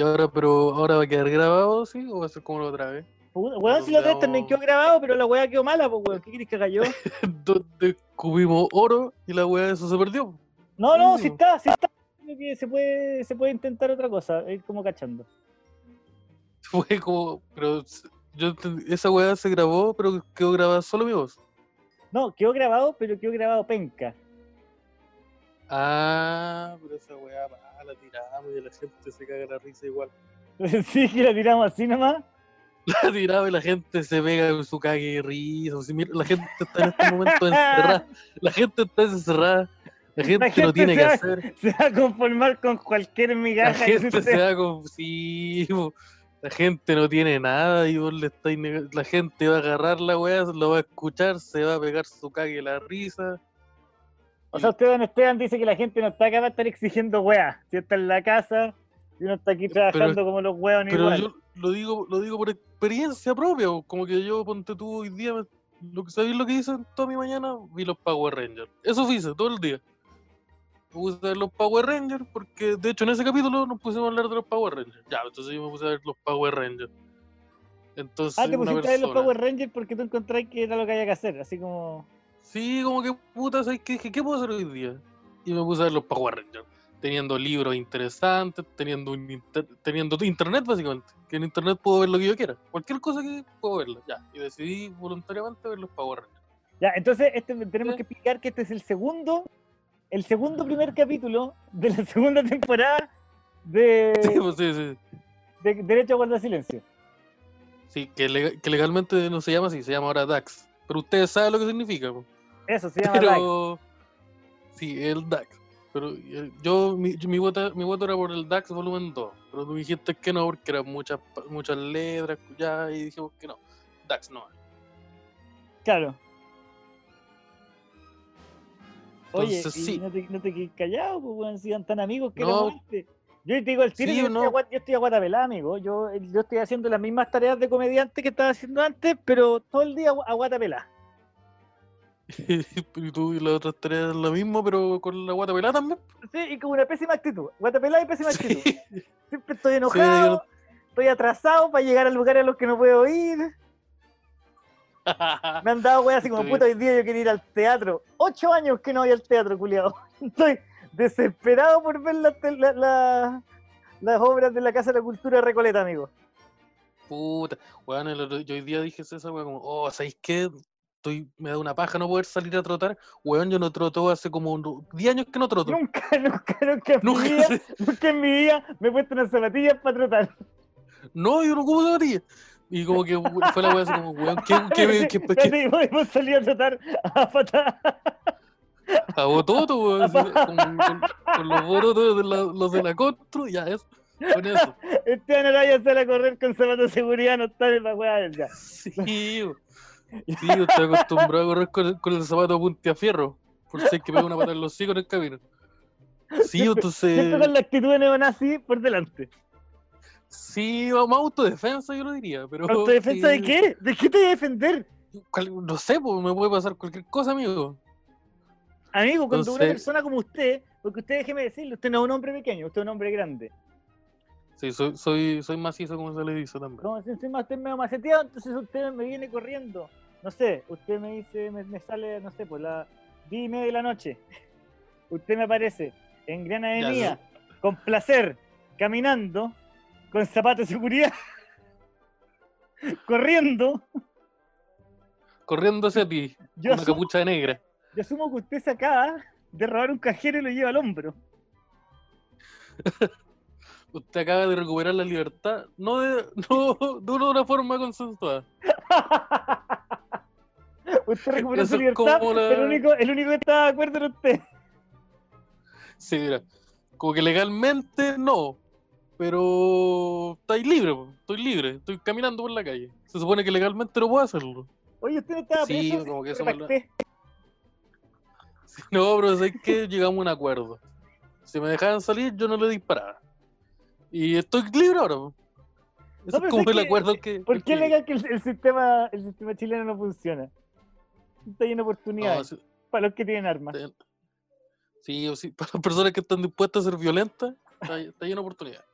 Y ahora, pero ahora va a quedar grabado, ¿sí? ¿O va a ser como la otra vez? Puta, Weón, si la otra vez también quedó grabado, pero la weá quedó mala, pues weón. ¿Qué querés que haga yo? Donde cubimos oro y la weá eso se perdió. No, no, si está, si está. Creo que se puede, se puede intentar otra cosa, ir como cachando. Fue como, pero yo esa weá se grabó, pero quedó grabada solo mi voz. No, quedó grabado, pero quedó grabado penca. Ah, pero esa weá va, la tiramos y la gente se caga la risa igual. sí, que la tiramos así nomás. La tiramos y la gente se pega con su cague de risa. o sea, mira, la gente está en este momento encerrada. La gente está encerrada. La gente, no gente tiene se que va- hacer. Se va a conformar con cualquier La migaja que gente se se va con. Sí, po. la gente no tiene nada y vos le estáis La gente va a agarrar la weá, lo va a escuchar, se va a pegar su cague la risa. O sea, usted, don Esteban, dice que la gente no está acá para estar exigiendo weá. Si está en la casa y uno está aquí trabajando como los weón Pero igual. yo lo digo, lo digo por experiencia propia, como que yo ponte tú hoy día, lo que sabéis lo que hice toda mi mañana, vi los Power Rangers. Eso hice todo el día. Me puse a ver los Power Rangers, porque de hecho en ese capítulo nos pusimos a hablar de los Power Rangers. Ya, entonces yo me puse a ver los Power Rangers. Entonces, Ah, te pusiste a ver los Power Rangers porque tú encontrás que era lo que había que hacer. Así como. Sí, como que puta, ¿sabes qué? Dije, ¿qué puedo hacer hoy día? Y me puse a ver los Power Rangers. Teniendo libros interesantes, teniendo un inter- teniendo internet básicamente. Que en internet puedo ver lo que yo quiera. Cualquier cosa que puedo verla. Ya. Y decidí voluntariamente ver los Power Rangers. Ya, entonces este, tenemos Sí. que explicar que este es el segundo, el segundo primer capítulo de la segunda temporada de, Sí, pues, sí, sí. de Derecho a guardar silencio. Sí, que, lega- que legalmente no se llama así, se llama ahora DAX. Pero ustedes saben lo que significa. po. Eso se llama Dax. Pero. Sí, el DAX. Pero eh, yo, mi, mi, voto, mi voto era por el DAX volumen 2. Pero tú dijiste que no, porque eran muchas, muchas letras, ya, y dijimos que no. DAX no. Claro. Oye, Entonces, y sí. no te, no te quedes callado, pues, weón, sigan tan amigos que No. Yo te digo el tiro, Sí, yo, no. yo estoy a Guatapelá, amigo. Yo, yo estoy haciendo las mismas tareas de comediante que estaba haciendo antes, pero todo el día a Guatapelá. y tú y las otras tres lo mismo, pero con la guata pelada también. Sí, y con una pésima actitud. Guatapelá y pésima actitud. Siempre estoy enojado, no- estoy atrasado para llegar al lugar a los que no puedo ir. Me han dado weas así como puta hoy día yo quiero ir al teatro. Ocho años que no voy al teatro, culiado. Estoy desesperado por ver la tel- la- la- las obras de la Casa de la Cultura Recoleta, amigo. Puta, weón, otro- yo hoy día dije esa weón como, oh, ¿sabéis qué? Estoy, me da una paja no poder salir a trotar. Weón, yo no troto hace como un- 10 años que no troto. Nunca, nunca, nunca en, Nunca mi vida, nunca en mi vida me he puesto unas zapatillas para trotar. No, yo no como zapatillas. Y como que fue la weá así como, weón, ¿qué, qué, qué, qué, salido a trotar a patada. a bototo, weón, con, los borotos de la, los de la Contru, ya eso, con eso. Esteban Araya sale a correr con zapatos de seguridad, no está en la weá ya. Sí, weón. Sí, yo estoy acostumbrado a correr con el, con el zapato punte a fierro, por si hay que pegar una pata en los hocico en el camino. Sí, entonces, Siempre con la actitud de neonazi por delante. sí, más autodefensa yo lo diría, pero... ¿Autodefensa de sí, qué? ¿De qué te voy a defender? No sé, pues me puede pasar cualquier cosa, amigo. Amigo, cuando una persona como usted, porque usted déjeme decirle, usted no es un hombre pequeño, usted es un hombre grande. Sí, soy, soy, soy macizo como se le dice también. Como si usted es medio maceteado, entonces usted me viene corriendo. No sé, usted me dice, me, me sale, no sé, pues la 10 y media de la noche. Usted me aparece en Gran Avenida, con placer, caminando, con zapatos de seguridad, corriendo. Corriendo hacia ti, Yo una asumo, capucha negra. yo asumo que usted se acaba de robar un cajero y lo lleva al hombro. Usted acaba de recuperar la libertad, no de, no, de una forma consensuada. Usted recuperó su libertad, la- el único, el único que estaba de acuerdo era usted. Sí, mira, como que legalmente no, pero estáis libre, estoy libre, estoy caminando por la calle. Se supone que legalmente no puedo hacerlo. Oye, usted no estaba Sí, preso. como que eso pacté. No, pero es que llegamos a un acuerdo. Si me dejaban salir, yo no le disparaba. Y estoy libre ahora. Eso pero es como el que- acuerdo que. ¿Por qué legal que el, el sistema, el sistema chileno no funciona? Está lleno de No, oportunidades sí, para los que tienen armas. sí, sí, o sí, para las personas que están dispuestas a ser violentas, está, está lleno de oportunidades.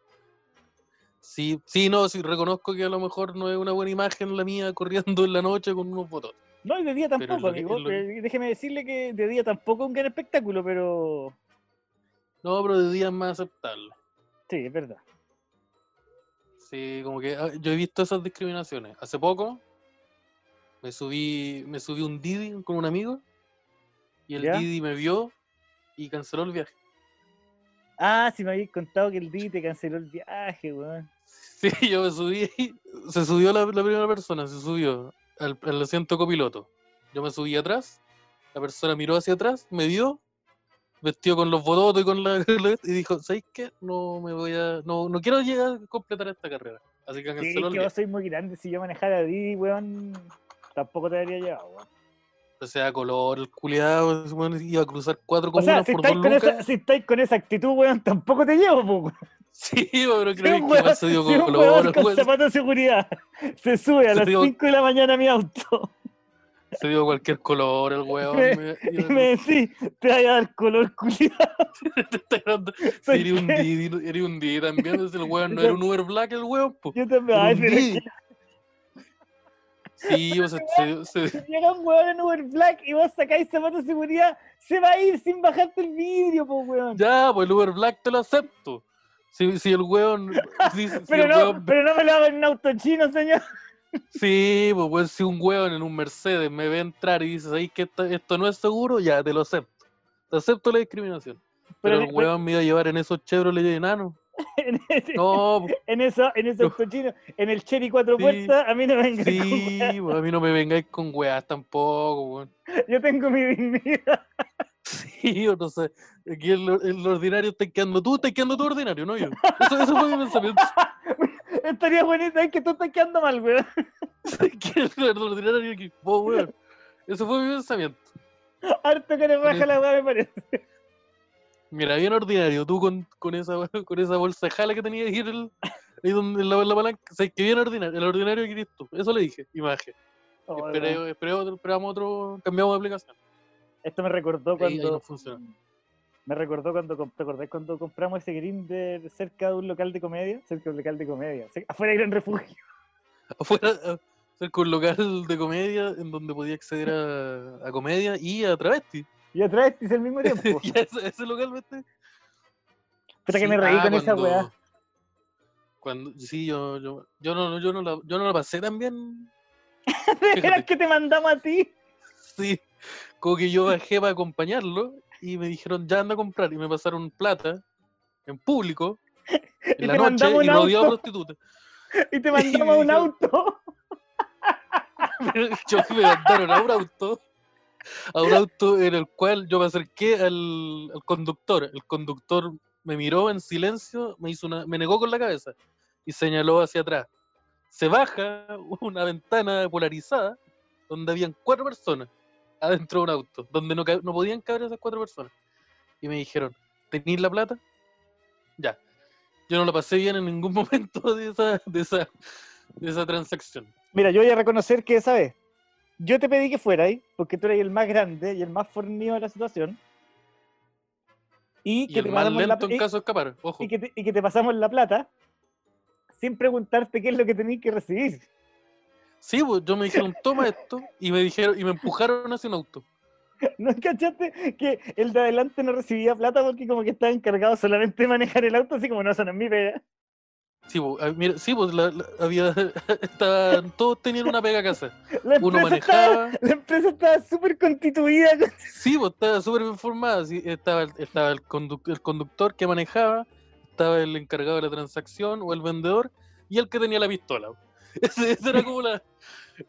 Sí, sí, no, sí, reconozco que a lo mejor no es una buena imagen la mía corriendo en la noche con unos botones. No, y de día tampoco, amigo. que- eh, Déjeme decirle que de día tampoco es un gran espectáculo, pero No, pero de día es más aceptable. sí, es verdad. Sí, como que ah, yo he visto esas discriminaciones. Hace poco me subí, me subí un Didi con un amigo y el ¿Ya? Didi me vio y canceló el viaje. Ah, si me habéis contado que el Didi te canceló el viaje, weón. Sí, yo me subí, se subió la, la primera persona, se subió al, al asiento copiloto. Yo me subí atrás, la persona miró hacia atrás, me vio, vestido con los bototos y con la y dijo, ¿sabes qué? No me voy a, no, no quiero llegar a completar esta carrera. Así que Sí, canceló es el que vos sois muy grande. Si yo manejara Didi, weón, tampoco te habría llevado, weón. O sea, color, el culiado, iba a cruzar cuatro O sea, comunas si por estáis, dos con lucas. esa, si estáis con esa actitud, weón, tampoco te llevo, po, weón. Sí, pero creo un que weón, se dio si un color, con weón, zapatos de seguridad se sube a Se las dio- 5 de la mañana a mi auto se dio cualquier color el weón. Me- me- y me decís, te vaya a dar color culiado. Sería un Didi, era un Didi también, el weón no era un Uber Black el weón, po. Yo también, ay, pero Sí, o sea, se, se- si llega un weón en Uber Black y vos sacáis zapatos de seguridad, se va a ir sin bajarte el vidrio, po, weón. ya, pues el Uber Black te lo acepto. Si, si el weón, si, si pero, el no, weón- pero no me lo hago en un auto chino, señor. sí, pues weón, si un weón en un Mercedes me ve entrar y dice, ahí que esto, esto no es seguro, ya, te lo acepto. Te acepto la discriminación. Pero, Pero, el weón me iba a llevar en esos Chevrolet enanos. en, ese- No, en eso, en ese auto chino, en el Cherry cuatro Sí, puertas, a mí no me con sí, weas. a mí no me vengáis con weas tampoco, weón. Yo tengo mi dignidad. Sí, yo no sé. Aquí el, el ordinario está quedando tú, estás quedando tú ordinario, no yo. Eso, eso fue mi pensamiento. Estaría bonito, es que tú estás quedando mal, weón. Que el ordinario aquí, vos, weón. Eso fue mi pensamiento. Harto que le baja la weá, me parece. Mira, bien ordinario, tú con, con esa con esa bolsa de jala que tenías ahí, el- ahí donde la, la palanca. O sea, que bien ordinario, el ordinario que eres tú. Eso le dije, imagen. Oh. Esperé, esperé otro, esperamos otro, cambiamos de aplicación. Esto me recordó Ahí, ahí cuando. no funciona. Me recordó cuando, ¿te acordás cuando compramos ese grinder cerca de un local de comedia? Cerca de un local de comedia, afuera del Gran Refugio. Afuera, a- cerca de un local de comedia en donde podía acceder a, a comedia y a travesti. Y otra vez hice al mismo tiempo. y a ese, ese local, ¿viste? Pero que Sí, me reí ah, con esa weá. Cuando, sí, yo, yo, yo, no, yo, no la, yo no la pasé tan bien. Era fíjate. que te mandamos a ti. Sí, como que yo bajé para acompañarlo y me dijeron, ya anda a comprar. Y me pasaron plata en público, Y en la te noche, mandamos y un rodeado de auto. prostitutas. Y te mandamos a un dijeron- auto. yo me mandaron a un auto, a un auto en el cual yo me acerqué al, al conductor. El conductor me miró en silencio, me hizo una, me negó con la cabeza y señaló hacia atrás. Se baja una ventana polarizada donde habían cuatro personas adentro de un auto, donde no, no podían caber esas cuatro personas. Y me dijeron, ¿tenéis la plata? Ya. Yo no la pasé bien en ningún momento de esa, de esa, de esa transacción. Mira, yo voy a reconocer que esa vez yo te pedí que fueras ahí, porque tú eres el más grande y el más fornido de la situación. Y Y que, el te más pasamos la, lento en y- caso de escapar, ojo. y que te, y que te pasamos la plata sin preguntarte qué es lo que tenéis que recibir. Sí, pues yo me dijeron, toma esto, y me dijeron, y me empujaron hacia un auto. ¿No cachaste que el de adelante no recibía plata porque como que estaba encargado solamente de manejar el auto, así como no, eso no es mi pega? Sí, pues, mira, sí, pues la- la- había, estaban, todos tenían una pega a casa. La Uno estaba, manejaba, la empresa estaba súper constituida. sí, pues estaba súper bien formada. sí, estaba el, estaba el, conduc- el conductor que manejaba, estaba el encargado de la transacción o el vendedor y el que tenía la pistola. Ese, ese era como la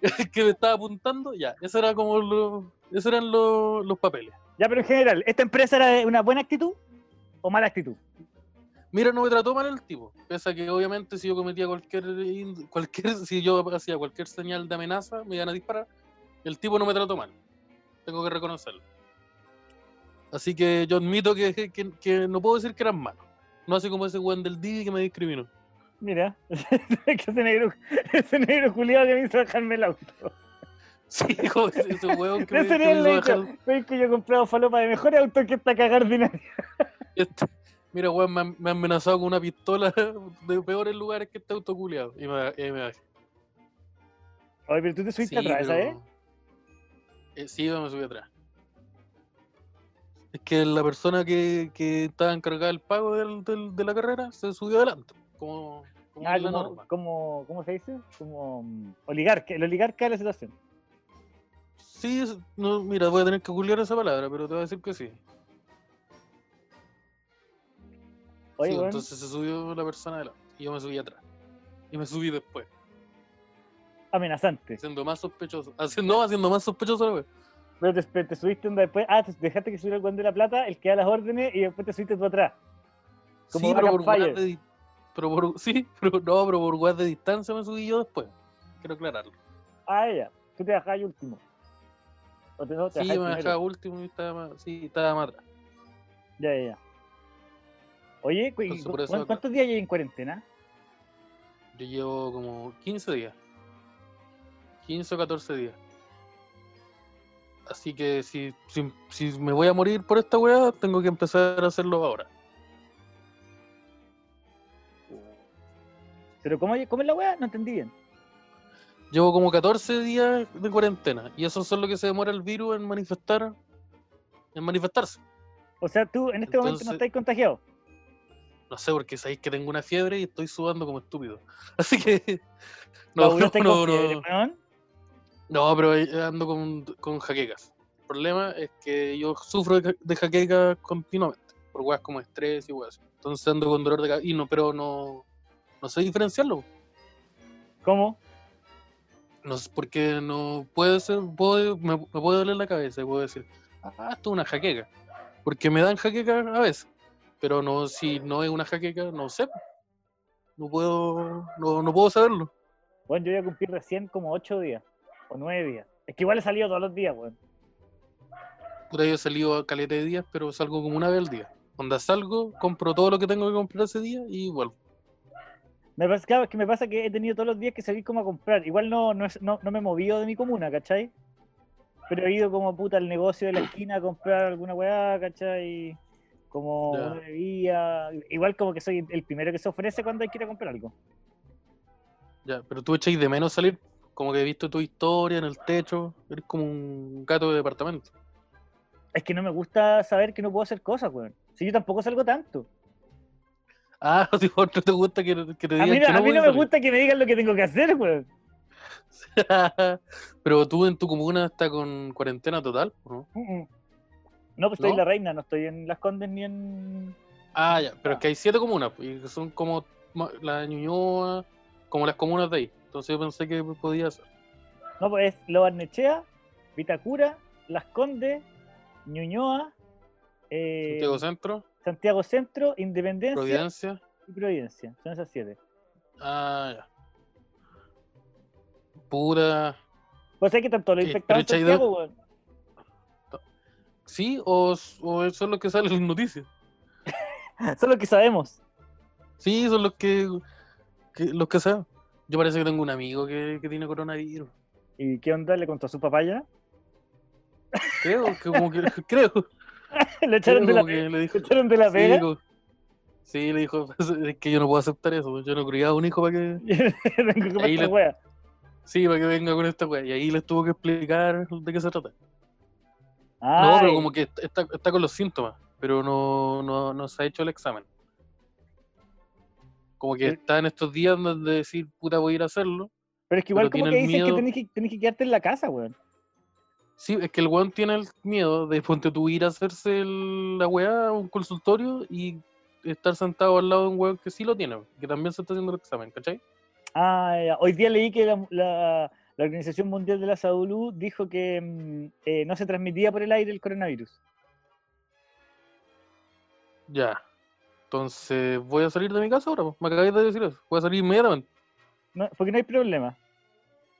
el que me estaba apuntando, ya, ese era como lo, esos eran los, los papeles. Ya, pero en general, ¿esta empresa era de una buena actitud o mala actitud? Mira, no me trató mal el tipo. Pese a que obviamente si yo cometía cualquier, cualquier, si yo hacía cualquier señal de amenaza, me iban a disparar. El tipo no me trató mal. Tengo que reconocerlo. Así que yo admito que, que- no puedo decir que eran malos. No así como ese weón del Didi que me discriminó. Mira, ese negro, ese negro culiado que me hizo bajarme el auto. Sí, como ese, weón que me, que me hizo "Veis que yo he comprado falopa de mejores autos que esta caga ordinaria. Este, Mira, weón, me, me han amenazado con una pistola de peores lugares que este autoculeado. Y me, y me bajé. Oye, pero tú te subiste Sí, atrás. Eh, sí, me subí atrás. Es que la persona que, que estaba encargada del pago del- del- de la carrera se subió adelante. Como, como Ah, como, norma. como, ¿cómo se dice? Como mm, oligarca, el oligarca de la situación. Sí, es- no, mira, voy a tener que googlear esa palabra, pero te voy a decir que sí. Oye, Sí, weón, entonces se subió la persona adelante y yo me subí atrás. Y me subí después, amenazante. haciendo más sospechoso. Haciendo, no, haciendo más sospechoso la. Pero te, te- te subiste onda después. Ah, te dejaste que subiera el guante de la plata, el que da las órdenes, y después te subiste tú atrás. Como Sí, pero por de, pero por, sí, pero no, pero por weas de distancia me subí yo después. Quiero aclararlo. Ah, ya. Tú te bajás ahí último. O te, no, te Sí, me dejaba último y estaba más, sí, estaba más atrás. Ya, ya, ya. Oye, cu- Entonces, ¿cu- por eso ¿cuán- acá- ¿cuántos días llevas en cuarentena? Yo llevo como 15 días. 15 o 14 días. Así que si, si, si me voy a morir por esta weá, tengo que empezar a hacerlo ahora. ¿Pero cómo, cómo es la weá? No entendí bien. Llevo como 14 días de cuarentena y eso es lo que se demora el virus en manifestar, en manifestarse. O sea, tú en este momento no estás contagiado. No sé, porque sabéis que tengo una fiebre y estoy sudando como estúpido. Así que. No, No, no, fiebre, no. No, pero ando con, con jaquecas. El problema es que yo sufro de, ja- de jaquecas continuamente, por weas como estrés y weas. Entonces ando con dolor de cabeza. Y no, pero no, no sé diferenciarlo. ¿Cómo? No porque no puede ser, puedo- me, me puede doler la cabeza y puedo decir, ah, esto es una jaqueca. Porque me dan jaquecas a veces. Pero no, si no es una jaqueca, no sé. No puedo, no, no puedo saberlo. Bueno, yo voy a cumplir recién como 8 días o 9 días. Es que igual he salido todos los días, weón. Puta, yo he salido a caleta de días, pero salgo como una vez al día. Cuando salgo, compro todo lo que tengo que comprar ese día y vuelvo. Me pasa, claro, es que me pasa que he tenido todos los días que salir como a comprar. Igual no, no, es- no, no me he movido de mi comuna, ¿cachai? Pero he ido como puta al negocio de la esquina a comprar alguna weá, ¿cachai? Como una bebida. Igual como que soy el primero que se ofrece cuando hay que ir a comprar algo. Ya, pero tú echáis de menos salir, como que he visto tu historia en el techo, eres como un gato de departamento. Es que no me gusta saber que no puedo hacer cosas, weón. Si yo tampoco salgo tanto. Ah, no te gusta que, que te A digan mí, no- que no a mí no me salir. gusta que me digan lo que tengo que hacer, weón. pero tú en tu comuna estás con cuarentena total, ¿o ¿no? Mm, mm. No, pues estoy en la reina, no estoy en Las Condes ni en. Ah, ya, pero es que hay siete comunas, pues, y son como la Ñuñoa, como las comunas de ahí. Entonces yo pensé que podía ser. No, pues es Lo Barnechea, Vitacura, Las Condes, Ñuñoa, eh, Santiago Centro, Santiago Centro, Independencia Providencia. y Providencia. Son esas siete. Ah, ya. Pura. Pues hay que tanto lo echáis Santiago, weón. ¿Sí? ¿O, o eso es lo que sale en las noticias? Eso es lo que sabemos. Sí, son los que, que los que saben. Yo parece que tengo un amigo que, que tiene coronavirus. ¿Y qué onda? ¿Le contó a su papá ya? Creo que como que creo. ¿Le echaron, creo de la, le dijo. ¿le echaron de la sí, pega? como- sí, le dijo, es que yo no puedo aceptar eso, yo no criaba un hijo para que. Comer Ahí esta le- wea. Sí, para que venga con esta wea. Y ahí les tuvo que explicar de qué se trata. No, Ay, pero como que est- está, está con los síntomas, pero no, no, no se ha hecho el examen. Como que está en estos días donde decir, puta, voy a ir a hacerlo. pero es que igual como que el dicen que tenés, que tenés que quedarte en la casa, weón. Sí, es que el weón tiene el miedo de ponte tú ir a hacerse el- la weá a un consultorio y estar sentado al lado de un weón que sí lo tiene, que también se está haciendo el examen, ¿cachai? Ah, ya. hoy día leí que la, la- la Organización Mundial de la Salud dijo que mm, eh, no se transmitía por el aire el coronavirus. Ya. Entonces, voy a salir de mi casa ahora, me acabáis de decir eso. Voy a salir inmediatamente. No, porque no hay problema.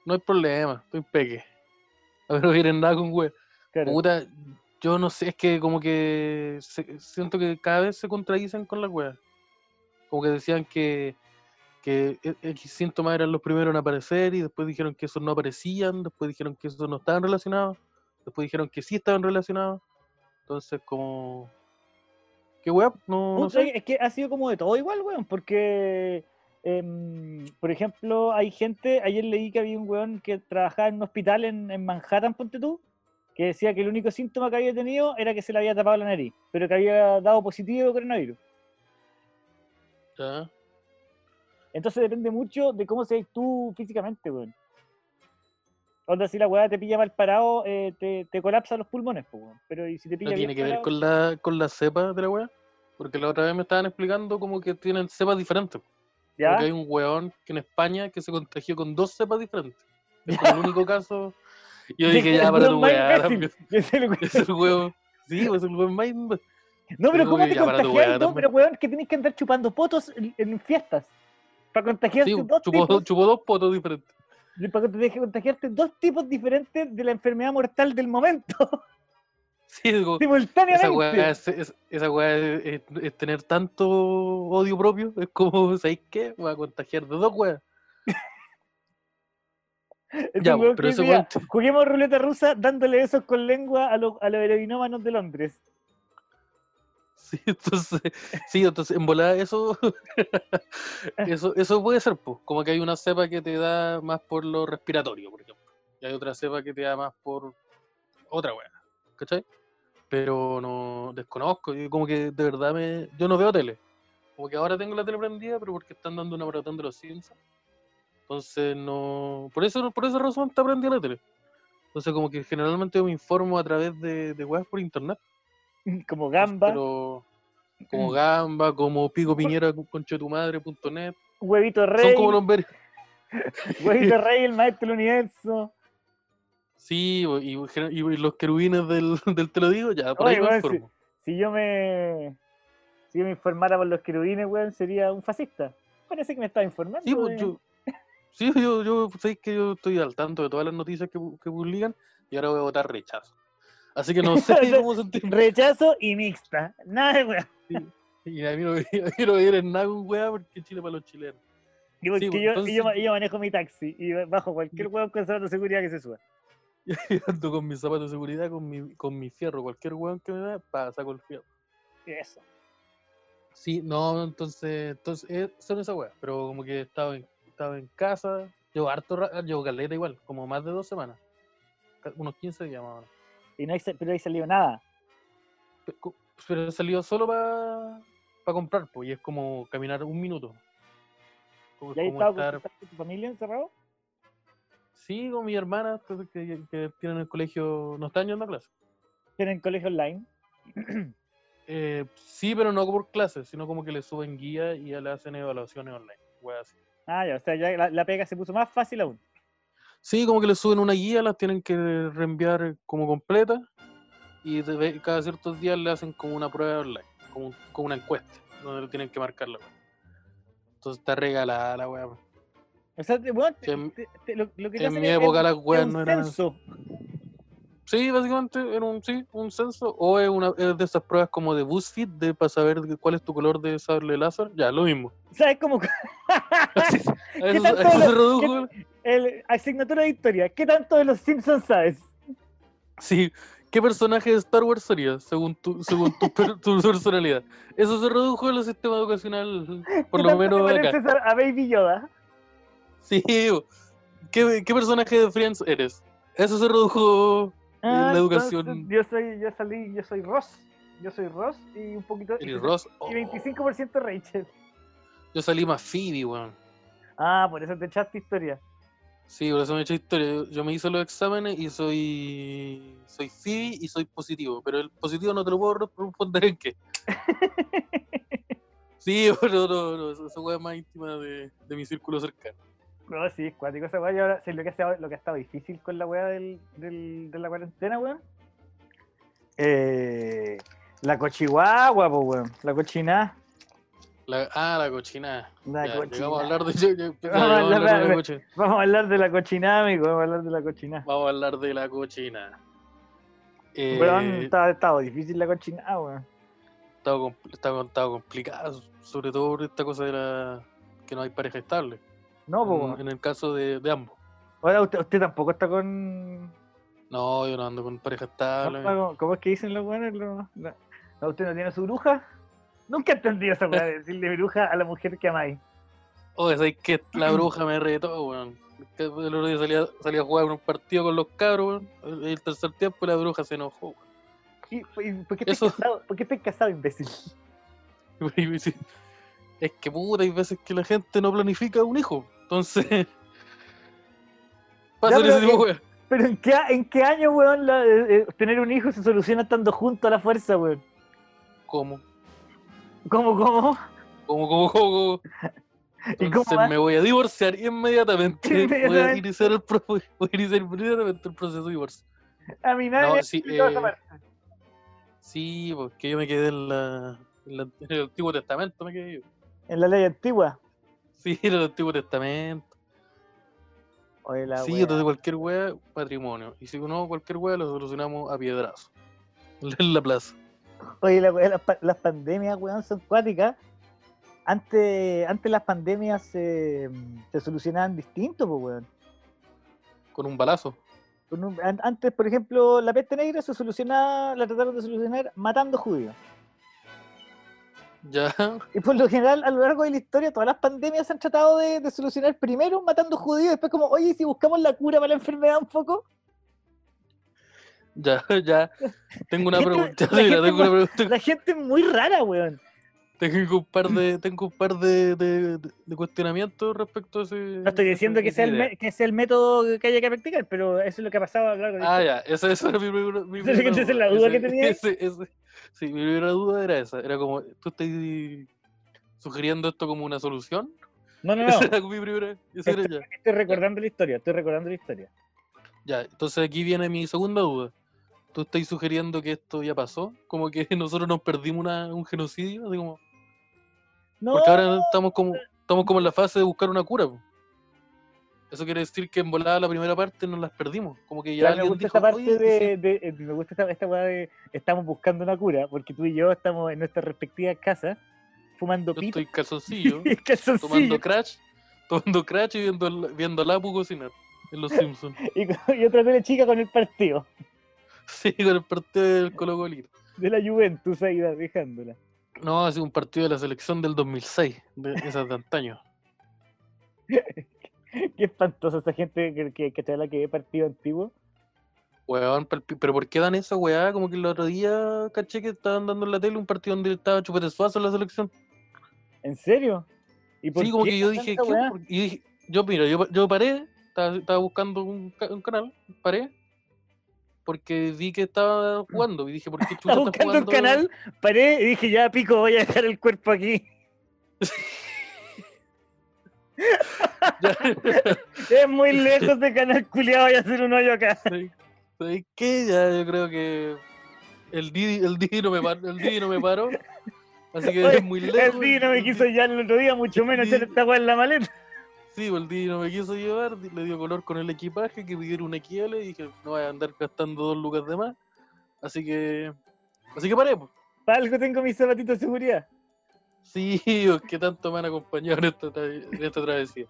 No hay problema, estoy peque. A ver, no vienen nada con weón. Claro. Puta, yo no sé, es que como que se- siento que cada vez se contradicen con las weas. Como que decían que, que e- X síntomas eran los primeros en aparecer y después dijeron que esos no aparecían, después dijeron que esos no estaban relacionados, después dijeron que sí estaban relacionados. Entonces, como... ¿Qué weá? No, no Puta, sé. Es que ha sido como de todo igual, weón, porque, em, por ejemplo, hay gente, ayer leí que había un weón que trabajaba en un hospital en, en Manhattan, ponte tú, que decía que el único síntoma que había tenido era que se le había tapado la nariz, pero que había dado positivo de coronavirus. Ya. Entonces depende mucho de cómo seas tú físicamente, weón. Onda, si la weá te pilla mal parado, eh, te, te colapsa los pulmones, weón. Pero y si te pilla ¿No bien tiene que ver con la, con la cepa de la weá? Porque la otra vez me estaban explicando como que tienen cepas diferentes. ¿Ya? Porque hay un weón que en España que se contagió con dos cepas diferentes. Es el único caso. Yo dije, ya, para tu weá. es el weón- Es el weón. Sí, pues el weón más. imbécil. No, pero ¿cómo te contagias? No, pero weón, que tenés que andar chupando potos en fiestas. Para contagiarte Sí, dos chupó, tipos, chupó dos potos diferentes. para que te contagiarte dos tipos diferentes de la enfermedad mortal del momento, Sí, digo, esa simultáneamente. weá, es, es- esa weá es, es- es tener tanto odio propio. Es como, ¿sabéis qué? Voy a contagiar de dos weas. Ya, pero que ese juguemos ruleta rusa dándole besos con lengua a los, a los heroinómanos de Londres. Sí, entonces, sí, entonces en volada eso, eso, eso puede ser, pues, como que hay una cepa que te da más por lo respiratorio, por ejemplo, y hay otra cepa que te da más por otra weá, ¿cachai? Pero no desconozco, yo como que de verdad me, yo no veo tele, como que ahora tengo la tele prendida, pero porque están dando una maratón de los Simpsons, entonces no, por eso, por esa razón está prendida la tele, entonces como que generalmente yo me informo a través de, de weas por internet. Como gamba, Pero como Gamba, como Pico Piñera conchetumadre.net. huevito Son rey, como los ver. huevito rey, el maestro del universo. Sí, y, los querubines del, del te lo digo, ya, por ahí Oye, weón, informo. Si yo me si yo me informara por los querubines, weón, sería un fascista. Parece que me estaba informando. Sí, pues yo, sí, yo, yo, sabéis que yo estoy al tanto de todas las noticias que, que publican y ahora voy a votar rechazo. Así que no sé cómo sentirme. Rechazo y mixta. Nada de weón. Y a mí no, no me vienen nada con weá porque Chile para los chilenos. Y porque Sí, pues, yo, entonces- y yo, yo manejo mi taxi y bajo cualquier weón con zapatos de seguridad que se suba. Yo ando con mis zapatos de seguridad, con mi, con mi fierro, cualquier weón que me da, pa, saco el fierro. Eso. Sí, no, entonces, entonces eh, son esas weas, pero como que estaba en, estaba en casa, llevo harto, llevo caleta igual, como más de dos semanas, unos 15 días más o menos. Y no hay, pero no hay salido nada. Pero he salido solo para comprar, pues, y es como caminar un minuto. Como, ¿Y ahí como estado con, estar, tu- con tu familia encerrado? sí, con mi hermana, que, que, que tienen el colegio, no están yendo a clase. Tienen colegio online. Eh, sí, pero no por clases, sino como que le suben guía y ya le hacen evaluaciones online, así. Ah, ya, o sea, ya la, la pega se puso más fácil aún. Sí, como que les suben una guía, las tienen que reenviar como completa y cada ciertos días le hacen como una prueba online, como, un- como una encuesta, donde le tienen que marcar la. Entonces está regalada la weá. pues. O sea, te- te- Sí, en- te- te- lo, lo que te En hacen mi es- época es- las es weas no eran censo. Sí, básicamente era un, sí, un censo, o es, una, es de esas pruebas como de BuzzFeed, de para saber cuál es tu color de sable láser, ya, lo mismo. ¿Sabes cómo? Así- a eso, tanto a eso lo- se redujo. El, asignatura de historia. ¿Qué tanto de los Simpsons sabes? Sí, ¿qué personaje de Star Wars sería según tu, según tu, per- tu personalidad? Eso se redujo en el sistema educacional, por ¿Qué lo te menos acá. a, a Baby Yoda? Sí. ¿Qué, qué personaje de Friends eres? Eso se redujo en Ah, la entonces, educación. Yo soy, yo salí, yo soy Ross. Yo soy Ross y un poquito. Y, Ross. y 25% Rachel. yo salí más Phoebe, weón. Ah, por eso te echaste historia. Sí, por eso me he hecho historia. Yo, me hice los exámenes y soy soy Phoebe y soy positivo, pero el positivo no te lo puedo re- responder en qué. Sí, pero no, no, esa weá es más íntima de, de mi círculo cercano. No, sí, es cuático esa weá. Y ahora, sí, lo, que ha estado, lo que ha estado difícil con la weá del, del, de la cuarentena, weón. Eh, la cochihuahua, po, weón. La cochina. La, ah, la cochinada. La Ya, a hablar de, Vamos a hablar hablar de la cochina. Vamos a hablar de la cochina, amigo. Vamos a hablar de la cochina. Vamos a hablar de la cochina. Eh, Weón, estaba, estaba difícil la cochina, weón. compl- estaba, estaba complicado, sobre todo por esta cosa de la que no hay pareja estable. No, po, en, el caso de, de ambos. Ahora usted, usted tampoco está con. No, yo no ando con pareja estable. ¿Cómo, cómo es que dicen los no, ¿Usted no tiene su bruja? Nunca he entendido esa weá de decirle bruja a la mujer que amáis. Oh, es que la bruja me retó, weón. El otro día salía, salía a jugar un partido con los cabros, weón. El tercer tiempo la bruja se enojó, weón. ¿Y, y por, qué estás Eso- casado? ¿Por qué estás casado, imbécil? Es que puta, hay veces que la gente no planifica un hijo. Entonces. Pasa ese tipo weá. Pero ¿en qué, en qué año, weón, la- eh, eh, tener un hijo se soluciona estando juntos a la fuerza, weón? ¿Cómo? ¿Cómo, cómo? ¿Cómo, cómo, cómo? ¿Y cómo Entonces va? me voy a divorciar inmediatamente. Voy a Inmediatamente. iniciar el, pro- voy a iniciar inmediatamente el proceso de divorcio. A mí nadie No, sí, esa eh, parte. Sí, porque yo me quedé en, la, en, la- en el Antiguo Testamento, me quedé yo. En la ley antigua. Sí, en el Antiguo Testamento. Oye, la sí, wea. entonces cualquier wea, patrimonio. Y si no, cualquier wea lo solucionamos a piedrazo. En la plaza. Oye, la las, pa- las pandemias, weón, son cuáticas. Antes, antes las pandemias se, se solucionaban distinto, pues, weón. Con un balazo. Con un- an- Antes, por ejemplo, la peste negra se solucionaba, la trataron de solucionar matando judíos. Ya. Y por lo general, a lo largo de la historia, todas las pandemias se han tratado de, de solucionar primero matando judíos, después como, oye, ¿y si buscamos la cura para la enfermedad un poco. Ya, ya. Tengo una pregunta. la Mira, gente tengo una pregunta. La gente es muy rara, weón. Tengo un par de, tengo un par de, de, de- cuestionamientos respecto a ese. No estoy diciendo que sea, el que sea el método que haya que practicar, pero eso es lo que ha pasado a lo largo de Ah, ya, esa, esa era mi primera, mi Esa es primera esa es la duda que tenía. ese- ese- sí, mi primera duda era esa. Era como, ¿tú estás sugiriendo esto como una solución? No, no, no. Esa era mi primera. esa era ya. Estoy recordando la historia, estoy recordando la historia. Ya, entonces aquí viene mi segunda duda. ¿Tú estás sugiriendo que esto ya pasó? Como que nosotros nos perdimos una- un genocidio, así como- No, porque ahora estamos como, estamos como en la fase de buscar una cura. po. Eso quiere decir que en volada la primera parte nos las perdimos. Como que ya ya me gusta dijo, esta parte "Oye, de, de- eh, me gusta esta, esta weá de estamos buscando una cura, porque tú y yo estamos en nuestras respectivas casas fumando yo pito estoy calzoncillo, y calzoncillo, tomando crash, tomando crash y viendo, viendo a Lapu cocinar en Los Simpsons. y otra tele chica con el partido Sí, con el partido del Colo Colito. de la Juventus ahí dejándola. No, ha sido un partido de la selección del 2006, de esas de antaño. Qué espantosa esa gente que, que, que te habla que ve partido antiguo. Weón, pero ¿por qué dan esa weá? Como que el otro día caché que estaban dando en la tele un partido donde estaba Chupete Suazo en la selección. ¿En serio? ¿Y por Sí, como qué que yo dije, ¿qué? Y dije, yo, mira, yo, yo paré, estaba, estaba buscando un, un canal, paré, porque vi que estaba jugando y dije, ¿por qué chucha Estaba está buscando un jugando? canal, paré y dije, ya pico, voy a dejar el cuerpo aquí. Es muy lejos de canal culiado, voy a hacer un hoyo acá. ¿sabes- ¿sabes qué? Ya yo creo que el Didi, el Didi no me paró, el Didi no me paró, así que Oye, es muy lejos. El día no me quiso Didi- ya el otro día, mucho menos Didi- echar esta weá en la maleta. Sí, el Didi no me quiso llevar, le dio color con el equipaje, que pidieron un XL y dije, no voy a andar gastando dos lucas de más. Así que, así que paré, pues. Para algo tengo mis zapatitos de seguridad. Sí, que tanto me han acompañado en esta, tra- en esta travesía.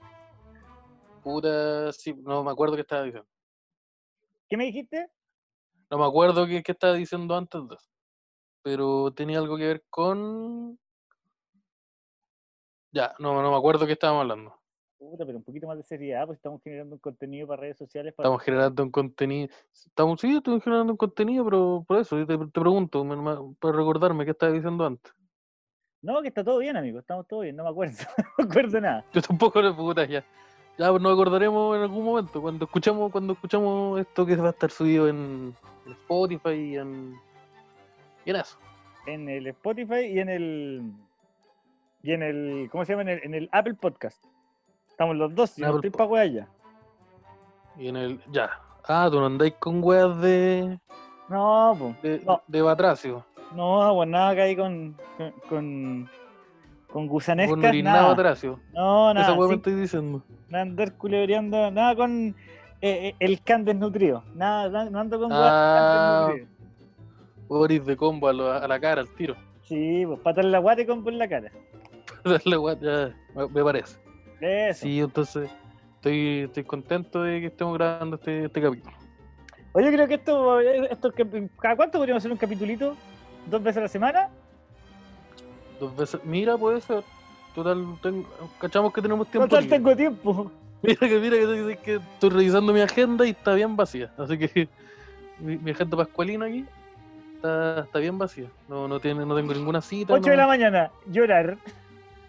Puta, sí, no me acuerdo qué estaba diciendo. ¿Qué me dijiste? No me acuerdo qué, qué estaba diciendo antes de eso. Pero tenía algo que ver con... Ya, no, no me acuerdo qué estábamos hablando. Puta, pero un poquito más de seriedad, pues estamos generando un contenido para redes sociales. Para... Estamos generando un contenido. Estamos, sí, estamos generando un contenido, pero por eso yo te, te pregunto, para recordarme qué estaba diciendo antes. No, que está todo bien, amigo, estamos todo bien, no me acuerdo, no me acuerdo nada. Yo tampoco le puta ya. Ya nos acordaremos en algún momento, cuando escuchamos, cuando escuchamos esto que va a estar subido en, en Spotify y en, y en eso. En el Spotify y en el. Y en el. ¿Cómo se llama? En el, en el Apple Podcast. Estamos los dos, yo no estoy pa' weá ya. Y en el. Ya. Ah, tú no andáis con weas de. No, pues. de, No. de Batracio. No, pues nada que hay con. con. con, con gusanescas, no eres nada. Batracio. No, nada. Esa wea me sin- estoy diciendo. nada andar culebreando, nada con eh, eh, el can desnutrido. Nada, no ando con weá Ah. can desnutrido. Boris de combo a, lo- a la cara, al tiro. Sí, pues patar la guate con por la cara. Wea, ya, me- me parece. Eso. Sí, entonces estoy, estoy contento de que estemos grabando este, este capítulo. Oye, creo que esto, esto ¿cada cuánto podríamos hacer un capitulito? ¿Dos veces a la semana? Dos veces. Mira, puede ser. Total, tengo- cachamos que tenemos tiempo. Total, libre. tengo tiempo. Mira que mira que, que estoy revisando mi agenda y está bien vacía. Así que mi, mi agenda pascualina aquí está, está bien vacía. No, no tiene, no tengo ninguna cita. 8 de la mañana, llorar.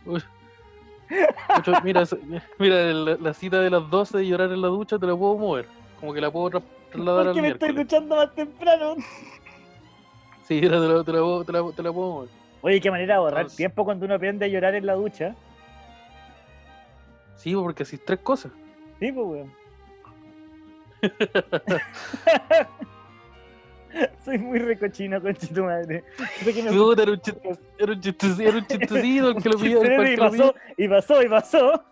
Uy. Mira, mira la, la cita de las 12 de llorar en la ducha te la puedo mover. Como que la puedo tra- trasladar ¿Por al qué me estoy miércoles. duchando más temprano? Sí, te la, te la puedo- te la- te la puedo mover. Oye, qué manera de ahorrar Entonces- tiempo cuando uno aprende a llorar en la ducha. Sí, porque así tres cosas. Sí, pues, weón. Soy muy recochino, conche tu madre. Puta, era un chiste- era un chistecito, era un chistecito el que lo Pero y pasó, y pasó, y pasó.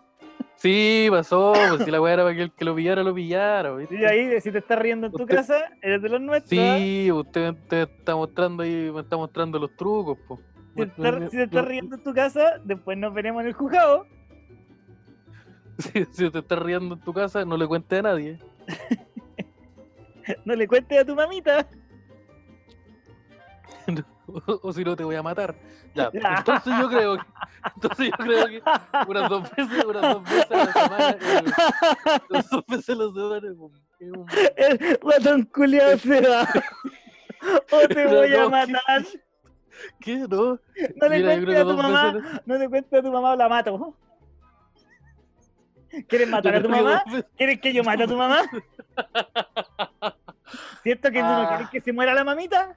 Sí, pasó, pues si la weá era para que el que lo pillara lo pillara, ¿viste? Y ahí, si te estás riendo en tu Usted- casa, eres de los nuestros. ¿ah? Sí, usted, usted está mostrando ahí, me está mostrando los trucos, po. Si, te estás- si te estás riendo en tu casa, después nos veremos en el juzgado. Si, si te estás riendo en tu casa, no le cuentes a nadie. No le cuentes a tu mamita. o, o si no te voy a matar. Ya, entonces yo creo que, entonces yo creo que unas dos veces, unas dos veces a la semana, eh, unas dos veces a la semana es un- El guatón culiado se va. O te voy a matar. ¿Qué? ¿No? No le cuentes a tu mamá. veces- No le cuentes a tu mamá o la mato. ¿Quieres matar a tu mamá? ¿Quieres que yo mate a tu mamá? ¿Cierto que tú no Ah. quieres que se muera la mamita?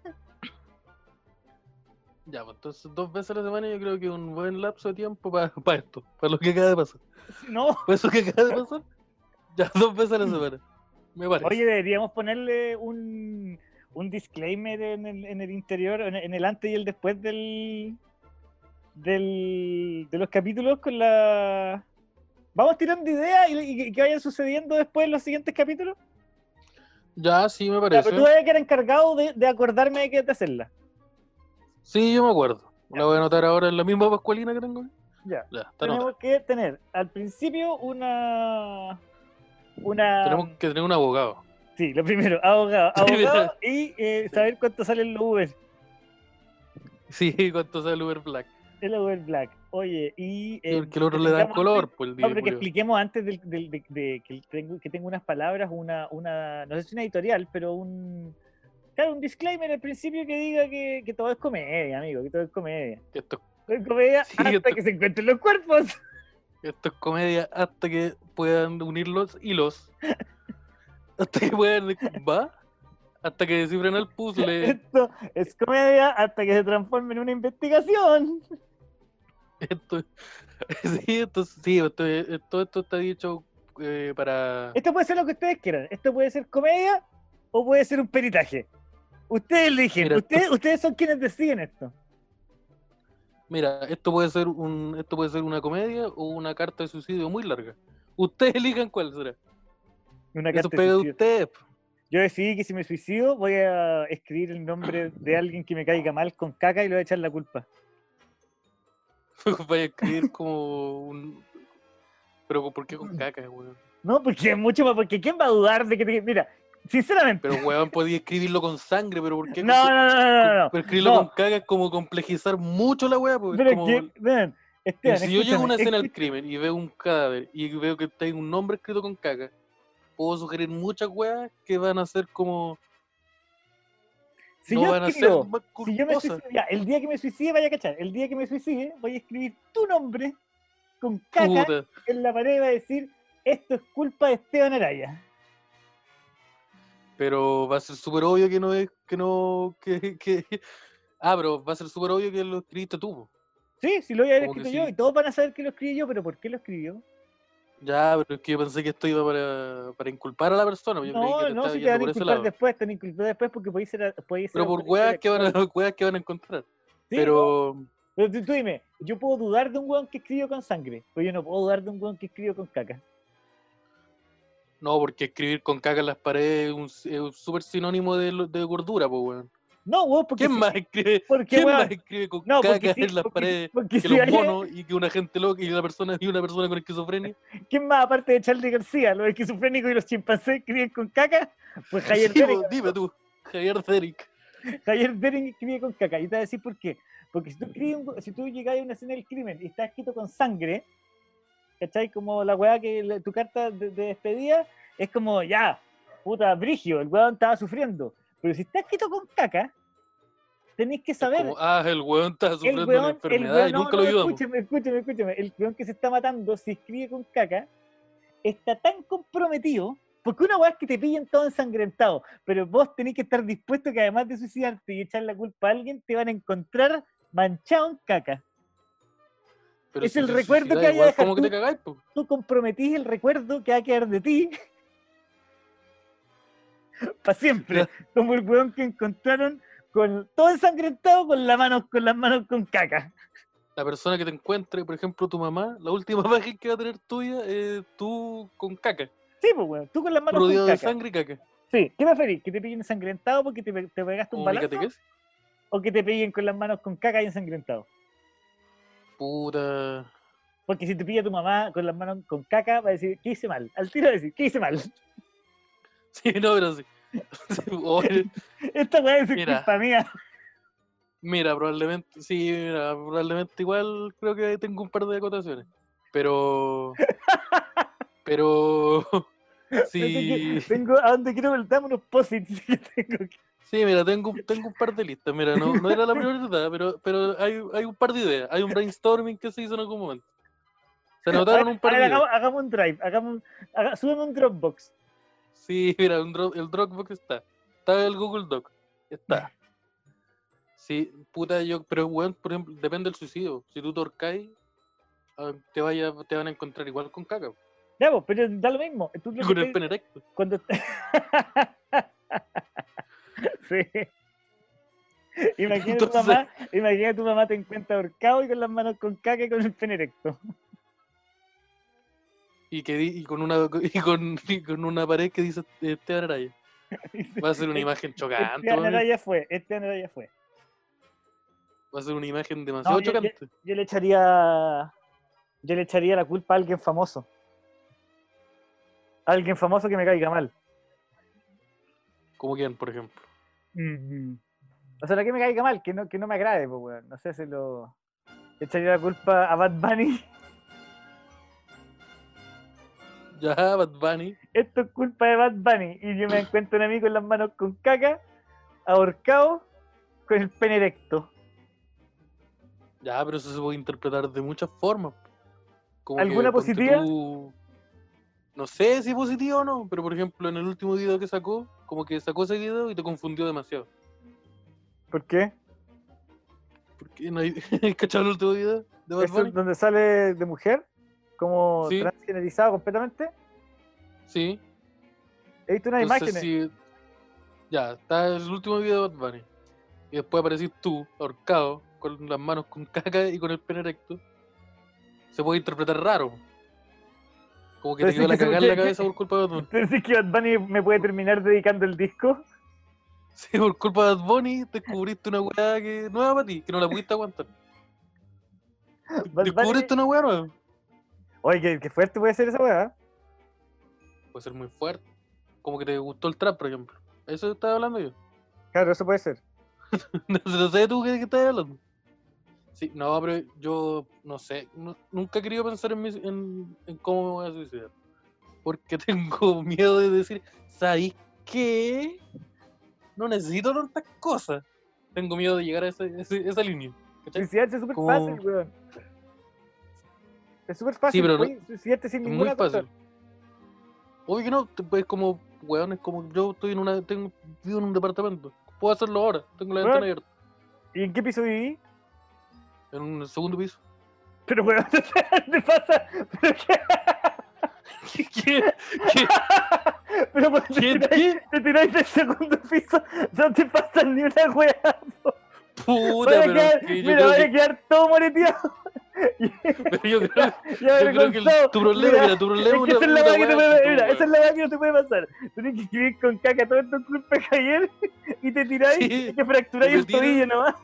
Ya, pues entonces dos veces a la semana yo creo que un buen lapso de tiempo para esto, para lo que acaba de pasar. No. Para eso que acaba de pasar, ya dos veces a la semana. Me parece. Oye, deberíamos ponerle un, un disclaimer en el, en el interior, en el, en el antes y el después del, del de los capítulos con la... Vamos tirando ideas y, y que vayan sucediendo después en los siguientes capítulos. Ya, sí, me Ya, parece. pero tú debes quedar encargado de, de acordarme de que de hacerla. Sí, yo me acuerdo. Ya. La voy a anotar ahora en la misma pascualina que tengo. Ya. Tenemos que tener al principio una... Una... Tenemos que tener un abogado. Sí, lo primero, abogado, abogado y eh, saber cuánto salen los Uber. Sí, cuánto sale el Uber Black. El Uber Black. Oye, y. eh, Porque el otro le da color, antes- pues el No, día pero que expliquemos antes del, del- de, de que, tengo, que tengo unas palabras, una, una. No sé si una editorial, pero un. Claro, un disclaimer al principio que diga que, que todo es comedia, amigo, que todo es comedia. Que Esto, es comedia Sí, hasta esto- que se encuentren los cuerpos. esto es comedia hasta que puedan unir los hilos. Hasta que puedan. ¿Va? Hasta que descifren el puzzle. Esto es comedia hasta que se transforme en una investigación. Esto, sí, esto, sí, esto, eh, todo esto está dicho eh, para. Esto puede ser lo que ustedes quieran. Esto puede ser comedia o puede ser un peritaje. Ustedes eligen. Mira, ustedes, ustedes son quienes deciden esto. Mira, esto puede ser un, esto puede ser una comedia o una carta de suicidio muy larga. Ustedes elijan cuál será. Una Eso carta de pega de ustedes. Yo decidí que si me suicido voy a escribir el nombre de alguien que me caiga mal con caca y le voy a echar la culpa. Vaya a escribir como un. Pero ¿por qué con caca, weón? No, porque es mucho más, porque ¿quién va a dudar de que te... Mira, sinceramente. Pero weón, podía escribirlo con sangre, pero ¿por qué? No, no, no, no, no. Pero escribirlo no. con caca es como complejizar mucho la weá, Pero es es como. que, Esteban, si yo llego a una escena del crimen y veo un cadáver y veo que está un nombre escrito con caca, puedo sugerir muchas weas que van a ser como. si no yo van a ser si yo me ya, el día que me suicide, vaya a cachar, el día que me suicide, voy a escribir tu nombre con caca Puta. en la pared y va a decir, esto es culpa de Esteban Araya. Pero va a ser súper obvio que no es. que no. que. que... Ah, pero va a ser súper obvio que lo escribiste tú. Sí, sí lo voy a haber que escrito yo sí. y todos van a saber que lo escribí yo, pero ¿por qué lo escribió? Ya, pero es que yo pensé que esto iba para, para inculpar a la persona. Yo creí No, que te no, si te van a inculpar después, te van a inculpar después porque podéis ser, podéis Pero por weas que, van a, weas que van a encontrar. Sí, pero. ¿no? Pero tú, tú dime, yo puedo dudar de un weón que escribió con sangre, pero yo no puedo dudar de un weón que escribió con caca. No, porque escribir con caca en las paredes es un, súper sinónimo de, de gordura, pues, weón. No, weón, porque ¿Quién si- más escribe, porque, ¿quién weón, más escribe con no, caca si- en las porque- paredes porque que si los monos y que una gente loca y una persona y una persona con esquizofrenia? ¿Quién más aparte de Charlie García, los esquizofrénicos y los chimpancés escriben con caca? Pues Javier Sí, dime tú, Javier Derrick. Javier Derek escribe con caca. Y te voy a decir por qué. Porque si tú, escribes si tú llegas a una escena del crimen y está escrito con sangre, ¿cachai? Como la weá que tu carta de, de despedida es como, ya, puta, brigio, el weón estaba sufriendo. Pero si está escrito con caca, tenéis que saber. Como, ah, el weón está sufriendo weón, una el enfermedad weón- y nunca no, lo ayudamos. Escúchame, escúchame, escúchame. El weón que se está matando, si escribe con caca, está tan comprometido. Porque una weá es que te pillen todo ensangrentado, pero vos tenés que estar dispuesto que además de suicidarte y echar la culpa a alguien, te van a encontrar manchado en caca. Pero es si el te recuerdo que haya dejado que te tú. cagáis, po. Tú comprometís el recuerdo que va a quedar de ti para siempre. Como el weón que encontraron con todo ensangrentado con, la mano, con las manos con caca. La persona que te encuentre, por ejemplo, tu mamá, la última imagen que va a tener tuya es tú con caca, Sí, pues weón, tú con las manos rodeado con de caca. sangre y caca. Sí, ¿qué preferís? ¿Que te pillen ensangrentado porque te, te pegaste un balazo? ¿O que te pillen con las manos con caca y ensangrentado? Puta. Porque si te pilla tu mamá con las manos con caca, va a decir, ¿qué hice mal? Al tiro va a decir, ¿qué hice mal? Sí, no, pero sí. Esta weá es Mira. culpa mía. Mira, probablemente, sí, mira, probablemente igual creo que tengo un par de acotaciones. Pero. Pero. Sí, Tengo, a donde quiero voltar unos posits que tengo que- sí, mira, tengo, tengo un par de listas. Mira, no, no era la prioridad, pero, pero hay, hay un par de ideas. Hay un brainstorming que se hizo en algún momento. Se notaron un par de ideas. hagamos, hagamos un drive, hagamos un, haga- súbeme un Dropbox. Sí, mira, un dro- el Dropbox está. Está el Google Doc. Está. Sí, puta, yo, pero weón, por ejemplo, depende del suicidio. Si tú torcáis, ah, te vaya, te van a encontrar igual con caca. Ya, pues, pero da lo mismo. Tú lo con el pene cuando sí. Imagina tu mamá, imagina tu mamá te encuentra ahorcado y con las manos con caca y con el pene erecto. Y que di- y con una y con, y con una pared que dice Esteban Araya. Va a ser una imagen chocante. Esteban. Araya fue, Esteban Araya fue. Va a ser una imagen demasiado yo- chocante. Yo le echaría yo le echaría la culpa a alguien famoso. A alguien famoso que me caiga mal. Como quién, por ejemplo. O sea, no que me caiga mal, que no, que no me agrade, pues, weón. No sé si lo. Echaría la culpa a Bad Bunny. Ya, Bad Bunny. Esto es culpa de Bad Bunny. Y yo me encuentro un amigo en las manos con caca, ahorcado, con el pene erecto. Ya, pero eso se puede interpretar de muchas formas. Como que, ¿Alguna ponte positiva? tú- No sé si positiva o no, pero por ejemplo, en el último video que sacó, como que sacó ese video y te confundió demasiado. ¿Por qué? Porque no hay... ¿Cachado el último video de es donde sale de mujer? Como Sí. transgenerizado completamente. Sí. He visto unas Entonces, imágenes. sí, Ya, está el último video de Bad Bunny. Y después aparecís tú, ahorcado, con las manos con caca y con el pene erecto. Se puede interpretar raro. Como que Pero te quedó la que cagada en la cabeza por culpa de Bad Bunny. ¿Tú decís que Bad Bunny me puede terminar dedicando el disco? Sí, por culpa de Bad Bunny descubriste una weá que nueva para ti, que no la pudiste aguantar. Bad Descubriste Bunny- una weá nueva. Oye, qué, qué fuerte puede ser esa weá. Puede ser muy fuerte. Como que te gustó el trap, por ejemplo. Eso estaba hablando yo. Claro, eso puede ser. No sé tú qué, qué estás hablando. Sí, no, pero yo no sé. no- nunca he querido pensar en, mi- en, en cómo me voy a suicidar. Porque tengo miedo de decir, ¿sabéis qué? No necesito tantas cosas. Tengo miedo de llegar a esa, línea. Suicidarse es súper Como- fácil, weón. Es súper fácil. pero no- suicidarte sin Es muy ninguna cosa. fácil. Obvio que no, pues como, weón, es como yo estoy en una, tengo, vivo en un departamento. Puedo hacerlo ahora, tengo la ventana abierta. ¿Y en qué piso viví? En un segundo piso. Pero weón, ¿qué pasa? ¿Pero qué? ¿Qué? ¿Qué? ¿Qué? Pero te ¿Qué? tiráis- ¿Qué? te tiráis del segundo piso, no te pasa ni una weá. Puta, Vaya pero quedar, que mira, vaya a que, quedar todo moreteado. pero yo creo, Ya yo creo que el- tu problema, mira, tu problema Es que esa es la que te puede mira, esa es la que no te puede pasar. Tienes que escribir con caca todo culpa de Javier y te tiráis Sí, y te fracturáis el tobillo nomás.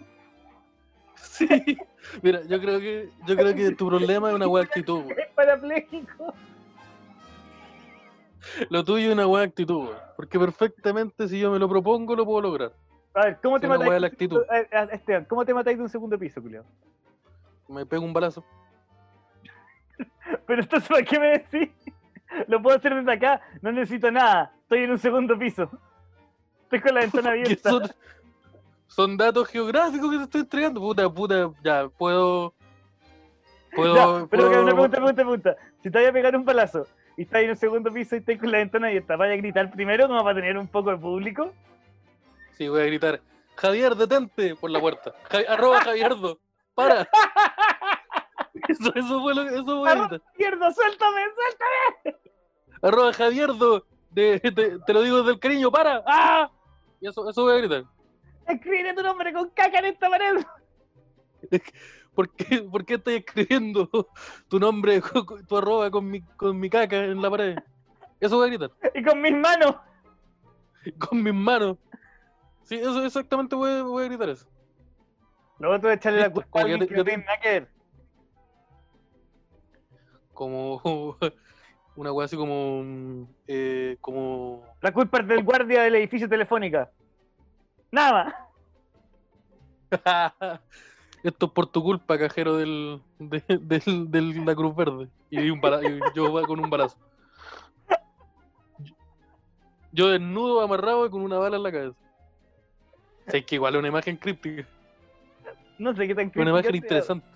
Sí. Mira, yo creo que, yo creo que tu problema es una weá actitud. Es parapléjico. Lo tuyo es una weá actitud. Porque perfectamente si yo me lo propongo lo puedo lograr. A ver, ¿cómo te matáis? la actitud. a a- Esteban, ¿cómo te matáis de un segundo piso, Julio? Me pego un balazo. Pero entonces, ¿para qué me decís? Lo puedo hacer desde acá, no necesito nada. Estoy en un segundo piso. Estoy con la ventana abierta. Son datos geográficos que te estoy entregando. Puta, puta, ya, puedo. Puedo. Ya, pero que puedo- una pregunta, pregunta, pregunta. Si te vaya a pegar un palazo y estás en un segundo piso y estás con la ventana abierta, ¿vaya a gritar primero como para tener un poco de público? Sí, voy a gritar. Javier, detente por la puerta. Javi- arroba Javierdo. Para. Eso, eso fue lo que. Eso voy a Arroba. ¡Izquierdo, suéltame, suéltame! Arroba Javierdo. De, de- te lo digo desde el cariño. Para. ¡Ah! Y eso, eso voy a gritar. Escribe tu nombre con caca en esta pared. ¿Por qué, ¿Por qué estás escribiendo tu nombre, tu arroba con mi, con mi caca en la pared? Eso voy a gritar. Y con mis manos. Con mis manos. Sí, eso exactamente voy, a- voy a gritar eso. Otro es echarle la culpa a alguien que no tiene nada que ver. Como una wea así como. mm, eh, como. La culpa es del guardia del edificio telefónica. Nada. Esto es por tu culpa, cajero del, de, del, del- la Cruz Verde. Y, un y yo con un balazo. Yo desnudo, amarrado y con una bala en la cabeza. O sea, es que igual es una imagen críptica. No sé qué tan Una crítica imagen sea. interesante.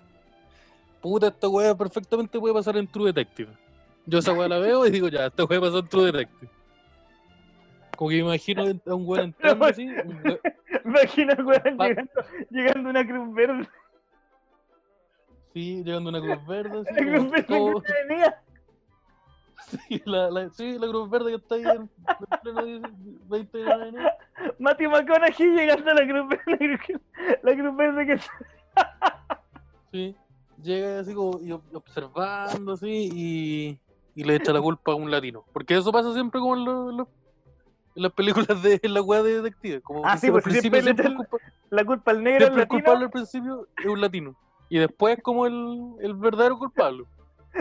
Puta, esta weá perfectamente puede pasar en True Detective. Yo esa weá la veo y digo, ya, esta weá pasa en True Detective. Como que me imagino a un weón entrando así. un Imagina weón llegando, llegando a una cruz verde. Sí, llegando a una cruz verde. Así, La cruz verde todo- la avenida. sí, la, la, sí, la cruz verde que está ahí en, en pleno 20 de la avenida. Matthew McConaughey llegando a la cruz verde. La cruz, verde que Sí, llega así como y observando así y, y le echa la culpa a un latino. Porque eso pasa siempre como en, lo- en lo- en las películas de la weá de detective. Como Ah, sí, pues, siempre le culpa- la culpa al negro, siempre el latino. culpable al principio es un latino. Y después como el, el verdadero culpable.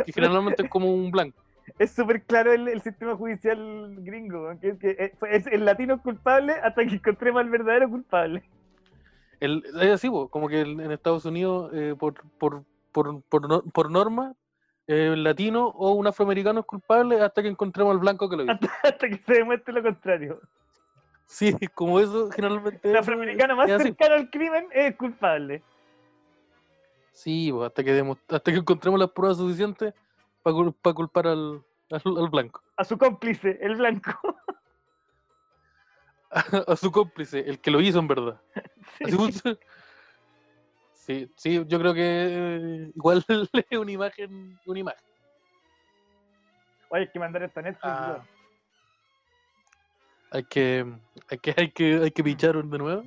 Que generalmente es como un blanco. Es súper claro el, el sistema judicial gringo. Que, que es, es el latino es culpable hasta que encontremos al verdadero culpable. El, es así, como que en Estados Unidos, eh, por, por, por, por, por norma, eh, el latino o un afroamericano es culpable hasta que encontremos al blanco que lo hizo. Hasta, hasta que se demuestre lo contrario. Sí, como eso generalmente. El afroamericano más cercano al crimen es culpable. Sí, pues, hasta que hasta que encontremos las pruebas suficientes para culpar al, al, al blanco. A su cómplice, el blanco. A, su cómplice, el que lo hizo en verdad. Sí. Así. Sí, sí, yo creo que eh, igual es una imagen, una imagen. Oye, hay que mandar esto a Netflix. Ah. Hay que, hay que, hay que, hay que pichar de nuevo.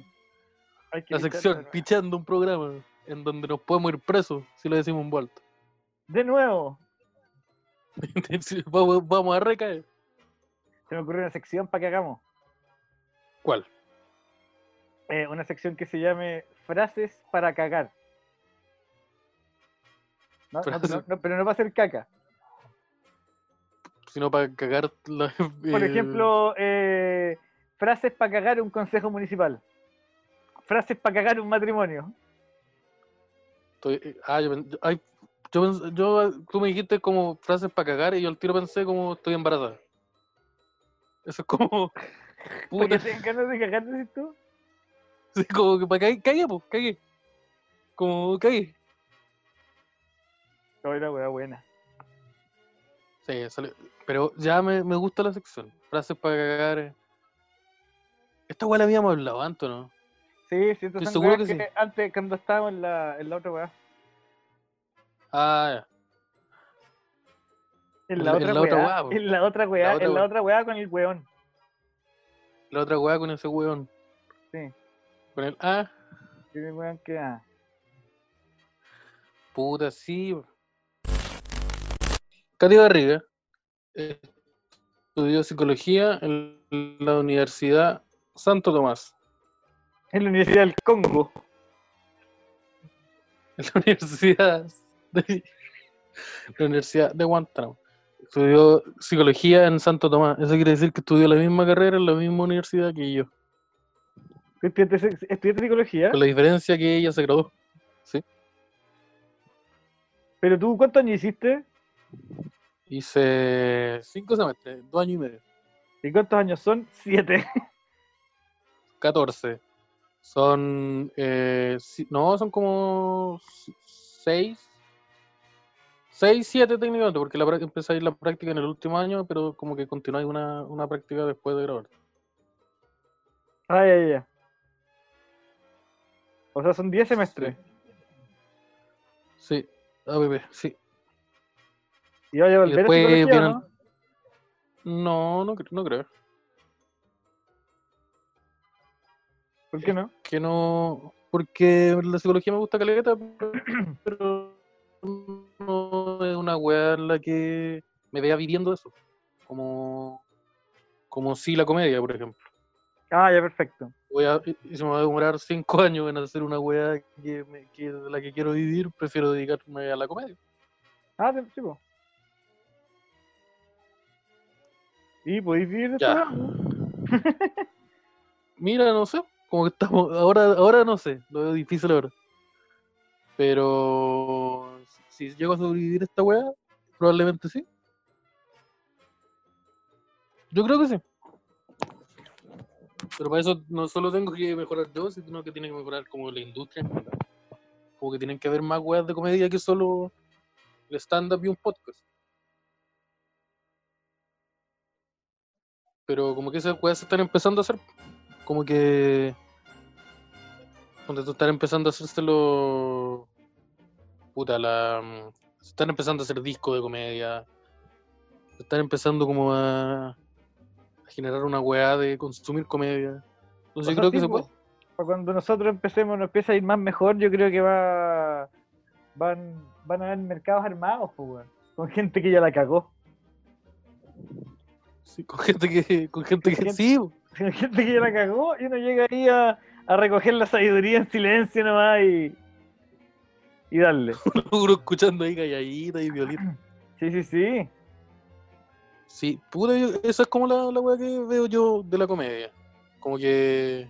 Hay que La sección, pichando un programa en donde nos podemos ir presos si lo decimos en vuelta. De nuevo, vamos, vamos a recaer. se me ocurrió una sección para que hagamos. ¿Cuál? Eh, una sección que se llame Frases para cagar. No, pero no va a ser caca. Sino para cagar la, Por eh, ejemplo, eh, frases para cagar un consejo municipal. Frases para cagar un matrimonio. estoy- eh, ah, yo, ay, yo tú me dijiste como frases para cagar y yo al tiro pensé como estoy embarazada. Eso es como. ¿Para Puta, que tengan ganas de cagar, decís tú? como que para cague, pues, cague. Como cague. No, era wea buena. Sí, salió- pero ya me, me gusta la sección. Frases para cagar. Esta weá la habíamos hablado antes, ¿no? Sí, sí, Estoy seguro que sí. Antes, cuando estábamos en la, en la otra weá. Ah, En En la, la- otra la otra weá. weá. En la otra weá, La otra en la weá. otra weá con el weón. ya. La otra weá con ese weón. Sí. Con el ah, Tiene weón que. ah. puta, sí. Katy Barriga eh, estudió psicología en la Universidad Santo Tomás. En la Universidad del Congo. En la Universidad de, la Universidad de Guantánamo. Estudió psicología en Santo Tomás. Eso quiere decir que estudió la misma carrera en la misma universidad que yo. ¿Estudiaste, estudiaste psicología? Con la diferencia que ella se graduó. Sí. ¿Pero tú cuántos años hiciste? Hice cinco semestres, dos años y medio. ¿Y cuántos años son? Siete. 14. Son. Eh, si- no, son como 6. 6, 7 técnicamente, porque la, empezáis la práctica en el último año, pero como que continuáis una, una práctica después de grabar. Ah, ya, ya. O sea, son 10 semestres. Sí, ABB, sí. ¿Y vaya a volver a después psicología o vienen- no? No, no, no creo. ¿Por qué no? Que no. Porque la psicología me gusta caleta, pero no es una weá en la que me vea viviendo eso. Como. Como si la comedia, por ejemplo. Ah, ya, perfecto. Voy a, y se me va a demorar cinco años en hacer una weá que, me- que de la que quiero vivir, prefiero dedicarme a la comedia. Ah, sí, sí, po. ¿Y podéis vivir de Ya. Mira, no sé, como que estamos, ahora, ahora no sé, lo veo difícil ahora. Pero si si llego a sobrevivir esta weá, probablemente sí. Yo creo que sí. Pero para eso no solo tengo que mejorar yo, sino que tiene que mejorar como la industria. Como que tienen que haber más weas de comedia que solo el stand-up y un podcast. Pero como que esas weas se están empezando a hacer. Como que. Donde están empezando a hacerse los. Puta, la. Se están empezando a hacer discos de comedia. Se están empezando como a. generar una weá de consumir comedia. Entonces yo creo que se puede. Para cuando nosotros empecemos, nos empieza a ir más mejor, yo creo que va van, van a haber mercados armados, pues. Con gente que ya la cagó. Sí, con gente que. Con gente que. gente- Sí. Con gente que ya la cagó y uno llega ahí a, a recoger la sabiduría en silencio nomás y, y darle. uno escuchando ahí calladita y violita. Sí, sí, sí. Sí, puta, esa es como la, la weá que veo yo de la comedia. Como que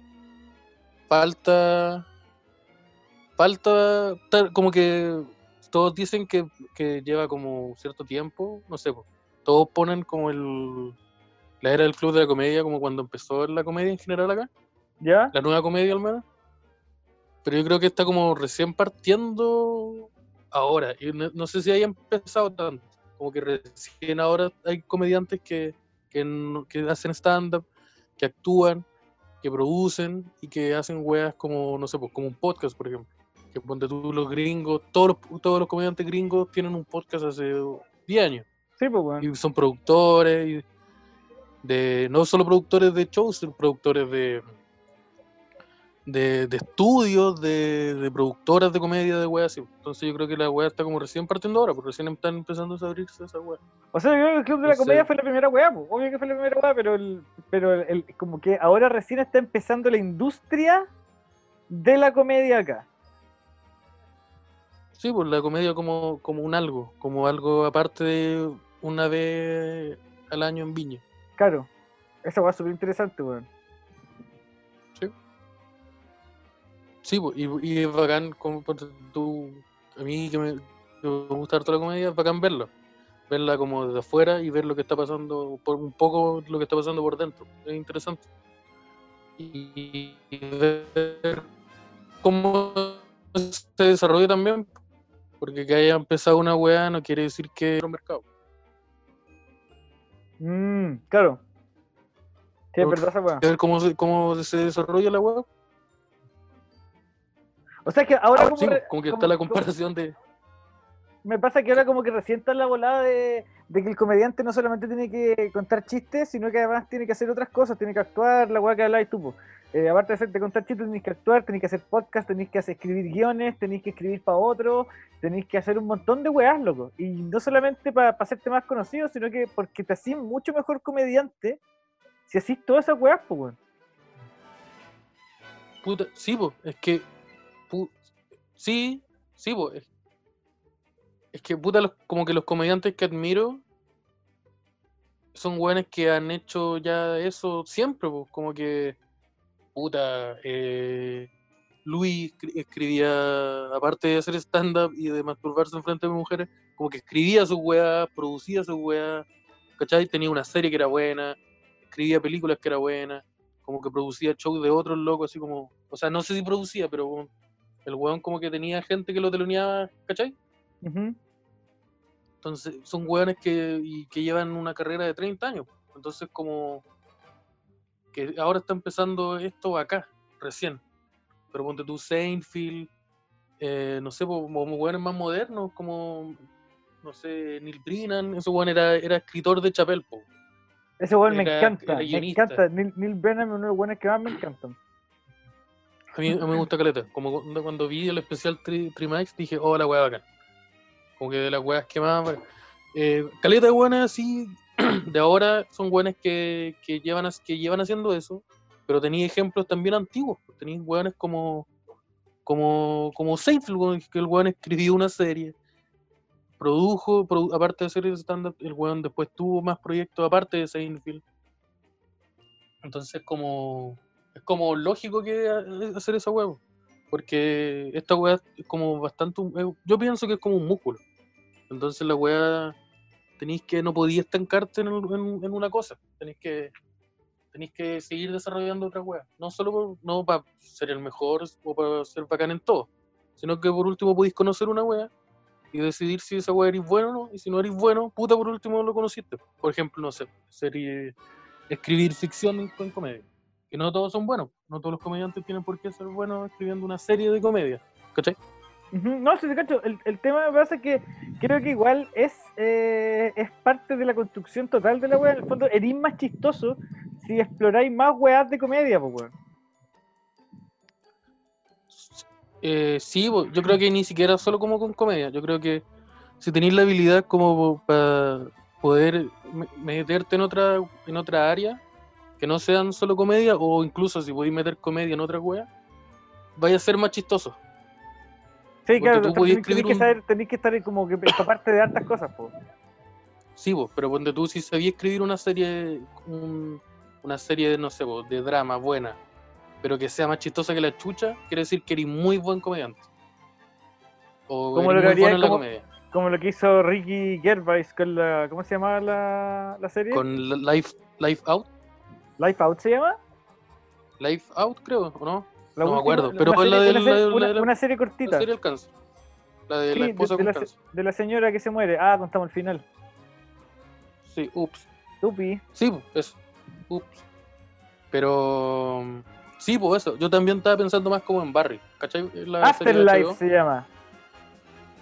falta. Falta. Como que todos dicen que, que lleva como cierto tiempo, no sé, todos ponen como el. La era del club de la comedia, como cuando empezó la comedia en general acá, ¿Ya? la nueva comedia al menos. Pero yo creo que está como recién partiendo ahora. Y no, no sé si haya empezado tanto. Como que recién ahora hay comediantes que, que, hacen stand-up, que actúan, que producen y que hacen weas como, no sé, pues como un podcast, por ejemplo. Que ponte tú los gringos, todos los, todos los comediantes gringos tienen un podcast hace 10 años. Sí, pues, weón. Y son productores, y de, no solo productores de shows, sino productores de, de, de estudios, de, de productoras de comedia, de weas así. Entonces yo creo que la wea está como recién partiendo ahora, porque recién están empezando a abrirse esa wea. O sea, yo creo que el Club de la. Comedia fue la primera weá, pues. Obvio que fue la primera weá, pero, el, pero el, el- como que ahora recién está empezando la industria de la comedia acá. Sí, pues la comedia como, como un algo, como algo aparte de una vez al año en Viña. Claro. Esa weá es súper interesante, weón. Sí, y, y es bacán, como tú, a mí que me, que me gusta harto la comedia, es bacán verla. Verla como desde afuera y ver lo que está pasando, por un poco lo que está pasando por dentro. Es interesante. Y, y ver cómo se desarrolla también, porque que haya empezado una weá no quiere decir que es un mercado. Mmm, claro. Sí, es verdad esa weá. ver cómo se, cómo se desarrolla la weá. O sea que ahora como, Sí, re- como que como- está la como- comparación de. me pasa que ahora como que recién está la volada de, de que el comediante no solamente tiene que contar chistes, sino que además tiene que hacer otras cosas, tiene que actuar, la weá que habláis tú. Eh, aparte de, hacer, de contar chistes, tenéis que actuar, tenéis que hacer podcast, tenéis que hacer, escribir guiones, tenéis que escribir para otro, tenéis que hacer un montón de weás, loco. Y no solamente para hacerte más conocido, sino que porque te hacís mucho mejor comediante si hacís todas esas weás, pues, weón. Puta, sí, po, es que. Sí, sí, po, es, que, puta, como que los comediantes que admiro son weones que han hecho ya eso siempre, po, como que puta, eh, Luis escri- escribía, aparte de hacer stand-up y de masturbarse en frente de mujeres, como que escribía sus weas, producía sus weas, ¿cachai? Tenía una serie que era buena, escribía películas que era buena, como que producía shows de otros locos, así como, o sea, no sé si producía, pero el weón como que tenía gente que lo teloneaba, ¿cachai? Entonces, son weones que, y que llevan una carrera de 30 años. Entonces, como que ahora está empezando esto acá, recién. Pero ponte tú, Seinfeld, eh, no sé, como weones más modernos, como, no sé, Neil Brennan, ese weón era, era escritor de Chapel, po. Ese weón me encanta, me encanta. Neil, Neil Brennan es uno de los buenos que más me encantan. A mí, a me gusta caleta. Como cuando, vi el especial Tri, dije, oh, la weá bacán. Como que de las weas que más. Eh, caleta de buenas así, de ahora son buenas que, que, llevan, que llevan haciendo eso, pero tenía ejemplos también antiguos. Tenía weones como. Como, como Seinfeld, que el weón escribió una serie, produjo, produ- aparte de el stand-up, el weón después tuvo más proyectos aparte de Seinfeld. Entonces, como es como lógico que ha- hacer esa huevo. Porque esta weá es como bastante. eh, Yo pienso que es como un músculo. Entonces la weá tenéis que. No podía estancarte en, en- una cosa. Tenéis que. Tenéis que seguir desarrollando otra weá. No solo por- no para ser el mejor o para ser bacán en todo. Sino que por último podéis conocer una weá y decidir si esa weá eres bueno o no. Y si no eres bueno, puta por último lo conociste. Por ejemplo, no sé, serie, escribir ficción en comedia que no todos son buenos, no todos los comediantes tienen por qué ser buenos escribiendo una serie de comedia, ¿cachai? No, sí, cacho. El, el tema me pasa que creo que igual es, eh, es parte de la construcción total de la wea. En el fondo, eres más chistoso si exploráis más weas de comedia, pues weón. Eh, sí, yo creo que ni siquiera solo como con comedia, yo creo que si tenéis la habilidad como para poder me- meterte en otra, en otra área, que no sean solo comedia, o incluso si podéis meter comedia en otra wea, vaya a ser más chistoso. Sí, Porque claro, tú tenéis que un- saber, tenéis que estar como que parte de hartas cosas, pues. Sí, vos, pero ponte tú si sabías escribir una serie, un- una serie de, no sé, vos, de drama buena, pero que sea más chistosa que la chucha, quiere decir que eres muy buen comediante. O Como lo que haría bueno en la como- comedia. Como lo que hizo Ricky Gervais con la. ¿Cómo se llamaba la, la serie? Con Life, Life Out, Life Out se llama. Life Out creo, ¿o no? La No me acuerdo, pero es la del- una serie- la una- la una serie La cortita. serie del cáncer. La de Sí, la de- esposa de con cáncer. de la señora que se muere. Ah, contamos el final. Sí, ups. Tupi. Sí, pues, eso. Ups. Pero... Sí, pues eso. Yo también estaba pensando más como en Barry, ¿cachai? La de Afterlife se llama.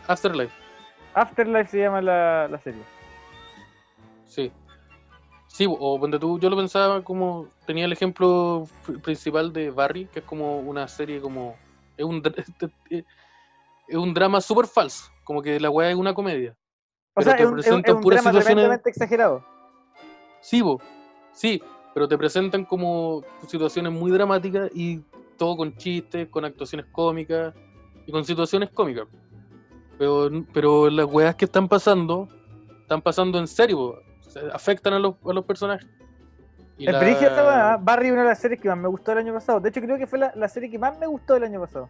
Afterlife. Afterlife se llama la, la serie. Sí. Sí, o ponte tú, yo lo pensaba como, tenía el ejemplo pr- principal de Barry, que es como una serie como, es un, dra- es un drama súper falso, como que la weá es una comedia. O Pero sea, te es un, es un- drama situaciones- exagerado. Sí, bo, sí, pero te presentan como situaciones muy dramáticas y todo con chistes, con actuaciones cómicas y con situaciones cómicas. Pero, pero las weas que están pasando, están pasando en serio, afectan a los, a los personajes. Y Es la- ¿eh? Barry es una de las series que más me gustó el año pasado. De hecho, creo que fue la, la serie que más me gustó el año pasado.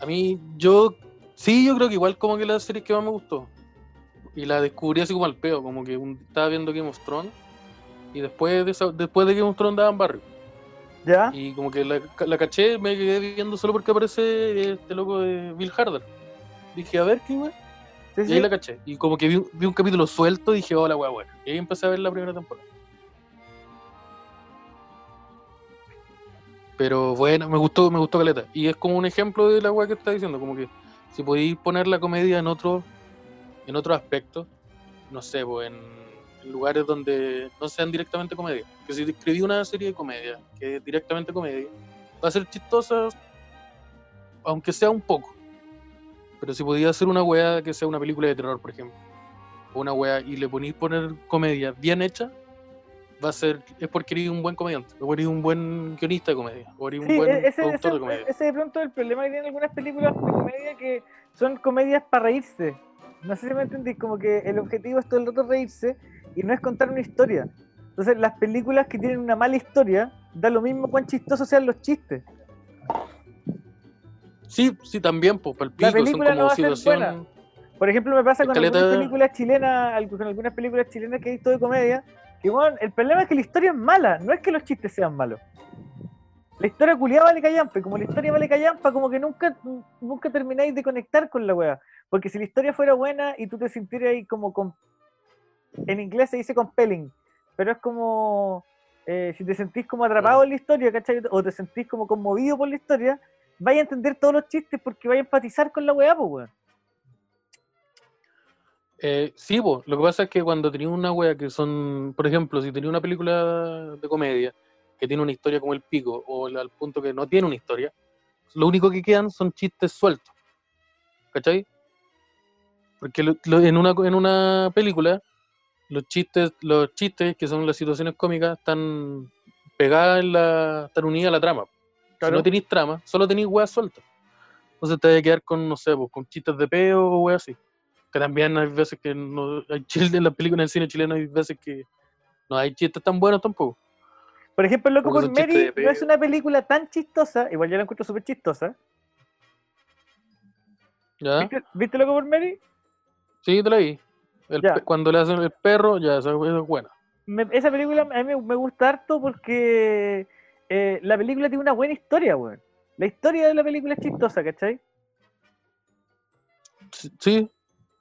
A mí, yo, sí, yo creo que igual como que la serie que más me gustó. Y la descubrí así como al peo, como que un- estaba viendo Game of Thrones y después de, esa- después de Game of Thrones daban Barry. ¿Ya? Y como que la, la caché, me quedé viendo solo porque aparece este loco de Bill Harder. Dije, a ver qué wey. Sí, Y sí. ahí la caché. Y como que vi, un- vi un capítulo suelto y dije, hola, weá, buena. Y ahí empecé a ver la primera temporada. Pero bueno, me gustó, me gustó Caleta. Y es como un ejemplo de la weá que está diciendo, como que si podéis poner la comedia en otro, en otro aspecto, no sé, pues en, en lugares donde no sean directamente comedia. Que si escribí una serie de comedia, que es directamente comedia, va a ser chistosa, aunque sea un poco. Pero si podía hacer una weá que sea una película de terror, por ejemplo, o una weá y le ponís poner comedia bien hecha, va a ser, es porque eres un buen comediante, o eres un buen guionista de comedia, o eres un Sí, buen e- ese, productor ese- de comedia. ese de pronto el problema que tienen algunas películas de comedia que son comedias para reírse. No sé si me entendís, como que el objetivo es todo el rato reírse y no es contar una historia. Entonces, las películas que tienen una mala historia da lo mismo cuán chistosos sean los chistes. Sí, sí, también, pues, para el La pico, son no como a ser buena. Por ejemplo, me pasa con algunas películas chilenas, con algunas películas chilenas que he visto de comedia, que bueno, el problema es que la historia es mala, no es que los chistes sean malos. La historia culiada vale callampa, y como la historia vale callampa, como que nunca, nunca termináis de conectar con la wea. Porque si la historia fuera buena y tú te sintieras ahí como con... En inglés se dice compelling, pero es como... eh, si te sentís como atrapado en la historia, ¿cachai? O te sentís como conmovido por la historia, vaya a entender todos los chistes porque vaya a empatizar con la weá, pues weón. Eh, sí, po, lo que pasa es que cuando tenía una wea que son, por ejemplo, si tenía una película de comedia que tiene una historia como el pico, o al punto que no tiene una historia, lo único que quedan son chistes sueltos. ¿Cachai? Porque en, una, en una película, los chistes, los chistes que son las situaciones cómicas están pegadas en la. están unidas a la trama. Si Claro. no tenéis trama, solo tenéis weas sueltas. Entonces te vas a quedar con, no sé, pues, con chistes de peo o weas así. Que también hay veces que no. Hay chistes en las películas en el cine chileno, hay veces que no hay chistes tan buenos tampoco. Por ejemplo, Loco por Mary no es una película tan chistosa, igual yo la encuentro súper chistosa. ¿Ya? ¿Viste, viste Loco por Mary? Sí, te la vi. El Ya. pe- cuando le hacen el perro, ya, esa es buena. Me- esa película a mí me gusta harto porque eh, la película tiene una buena historia, weón. La historia de la película es chistosa, ¿cachai? Sí, Sí,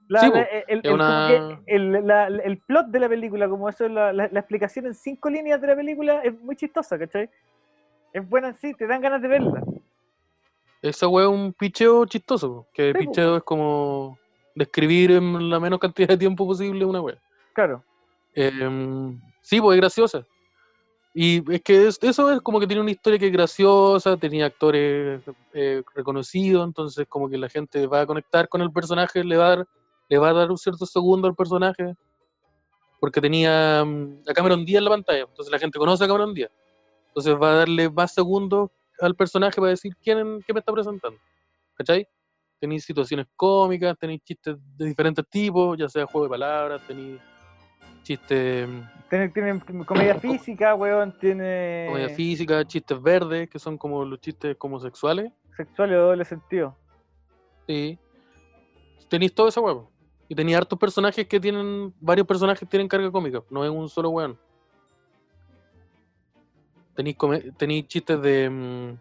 La- Sí, la- po. el, el- Es como una- que el, la- el plot de la película, como eso, la, explicación en cinco líneas de la película es muy chistosa, ¿cachai? Es buena en sí, te dan ganas de verla. esa wea es un picheo chistoso. Que Sí, picheo es como describir en la menos cantidad de tiempo posible una wea. Claro. Em, sí, pues es graciosa. Y es que es- eso es como que tiene una historia que es graciosa, tenía actores eh, reconocidos, entonces como que la gente va a conectar con el personaje, le va a dar, le va a dar un cierto segundo al personaje, porque tenía mm, a Cameron Díaz en la pantalla, entonces la gente conoce a Cameron Díaz, entonces va a darle más segundos al personaje para decir quién, qué me está presentando, ¿cachai? Tenéis situaciones cómicas, tenéis chistes de diferentes tipos, ya sea juego de palabras, tenéis chistes... mm, Tiene, tiene comedia física, weón, tiene comedia física, chistes verdes, que son como los chistes como sexuales. sexual de doble sentido. Sí. Tenéis todo esa huevo. Y tenía hartos personajes que tienen, varios personajes tienen carga cómica, no es un solo weón. Tenéis, chistes de. mm,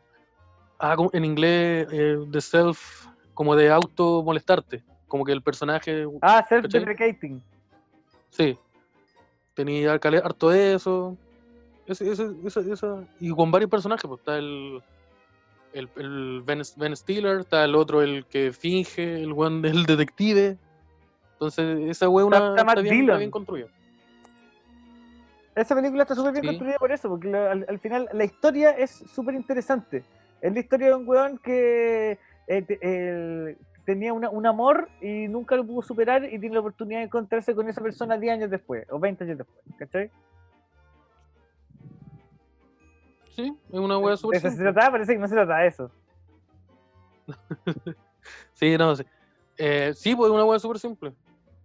ah, como- en inglés, eh, de self, como de auto molestarte. Como que el personaje. Ah, self-deprecating. Sí. Tenía harto de eso. Ese, ese, esa- y con varios personajes, pues está el. El, el ben, Ben Stiller, está el otro, el que finge, el one del detective. Entonces, esa wea Está- una, está está, bien, está Dillon. bien construida. Esa película está súper bien Sí. construida por eso, porque la- al, al final la historia es súper interesante. Es la historia de un weón que eh, el- tenía una- un amor y nunca lo pudo superar y tiene la oportunidad de encontrarse con esa persona 10 años después, o 20 años después, ¿cachai? Sí, es una De súper se simple. trataba, parece que no se trata de eso. Sí, no, sí. Eh, sí, pues es una wea súper simple.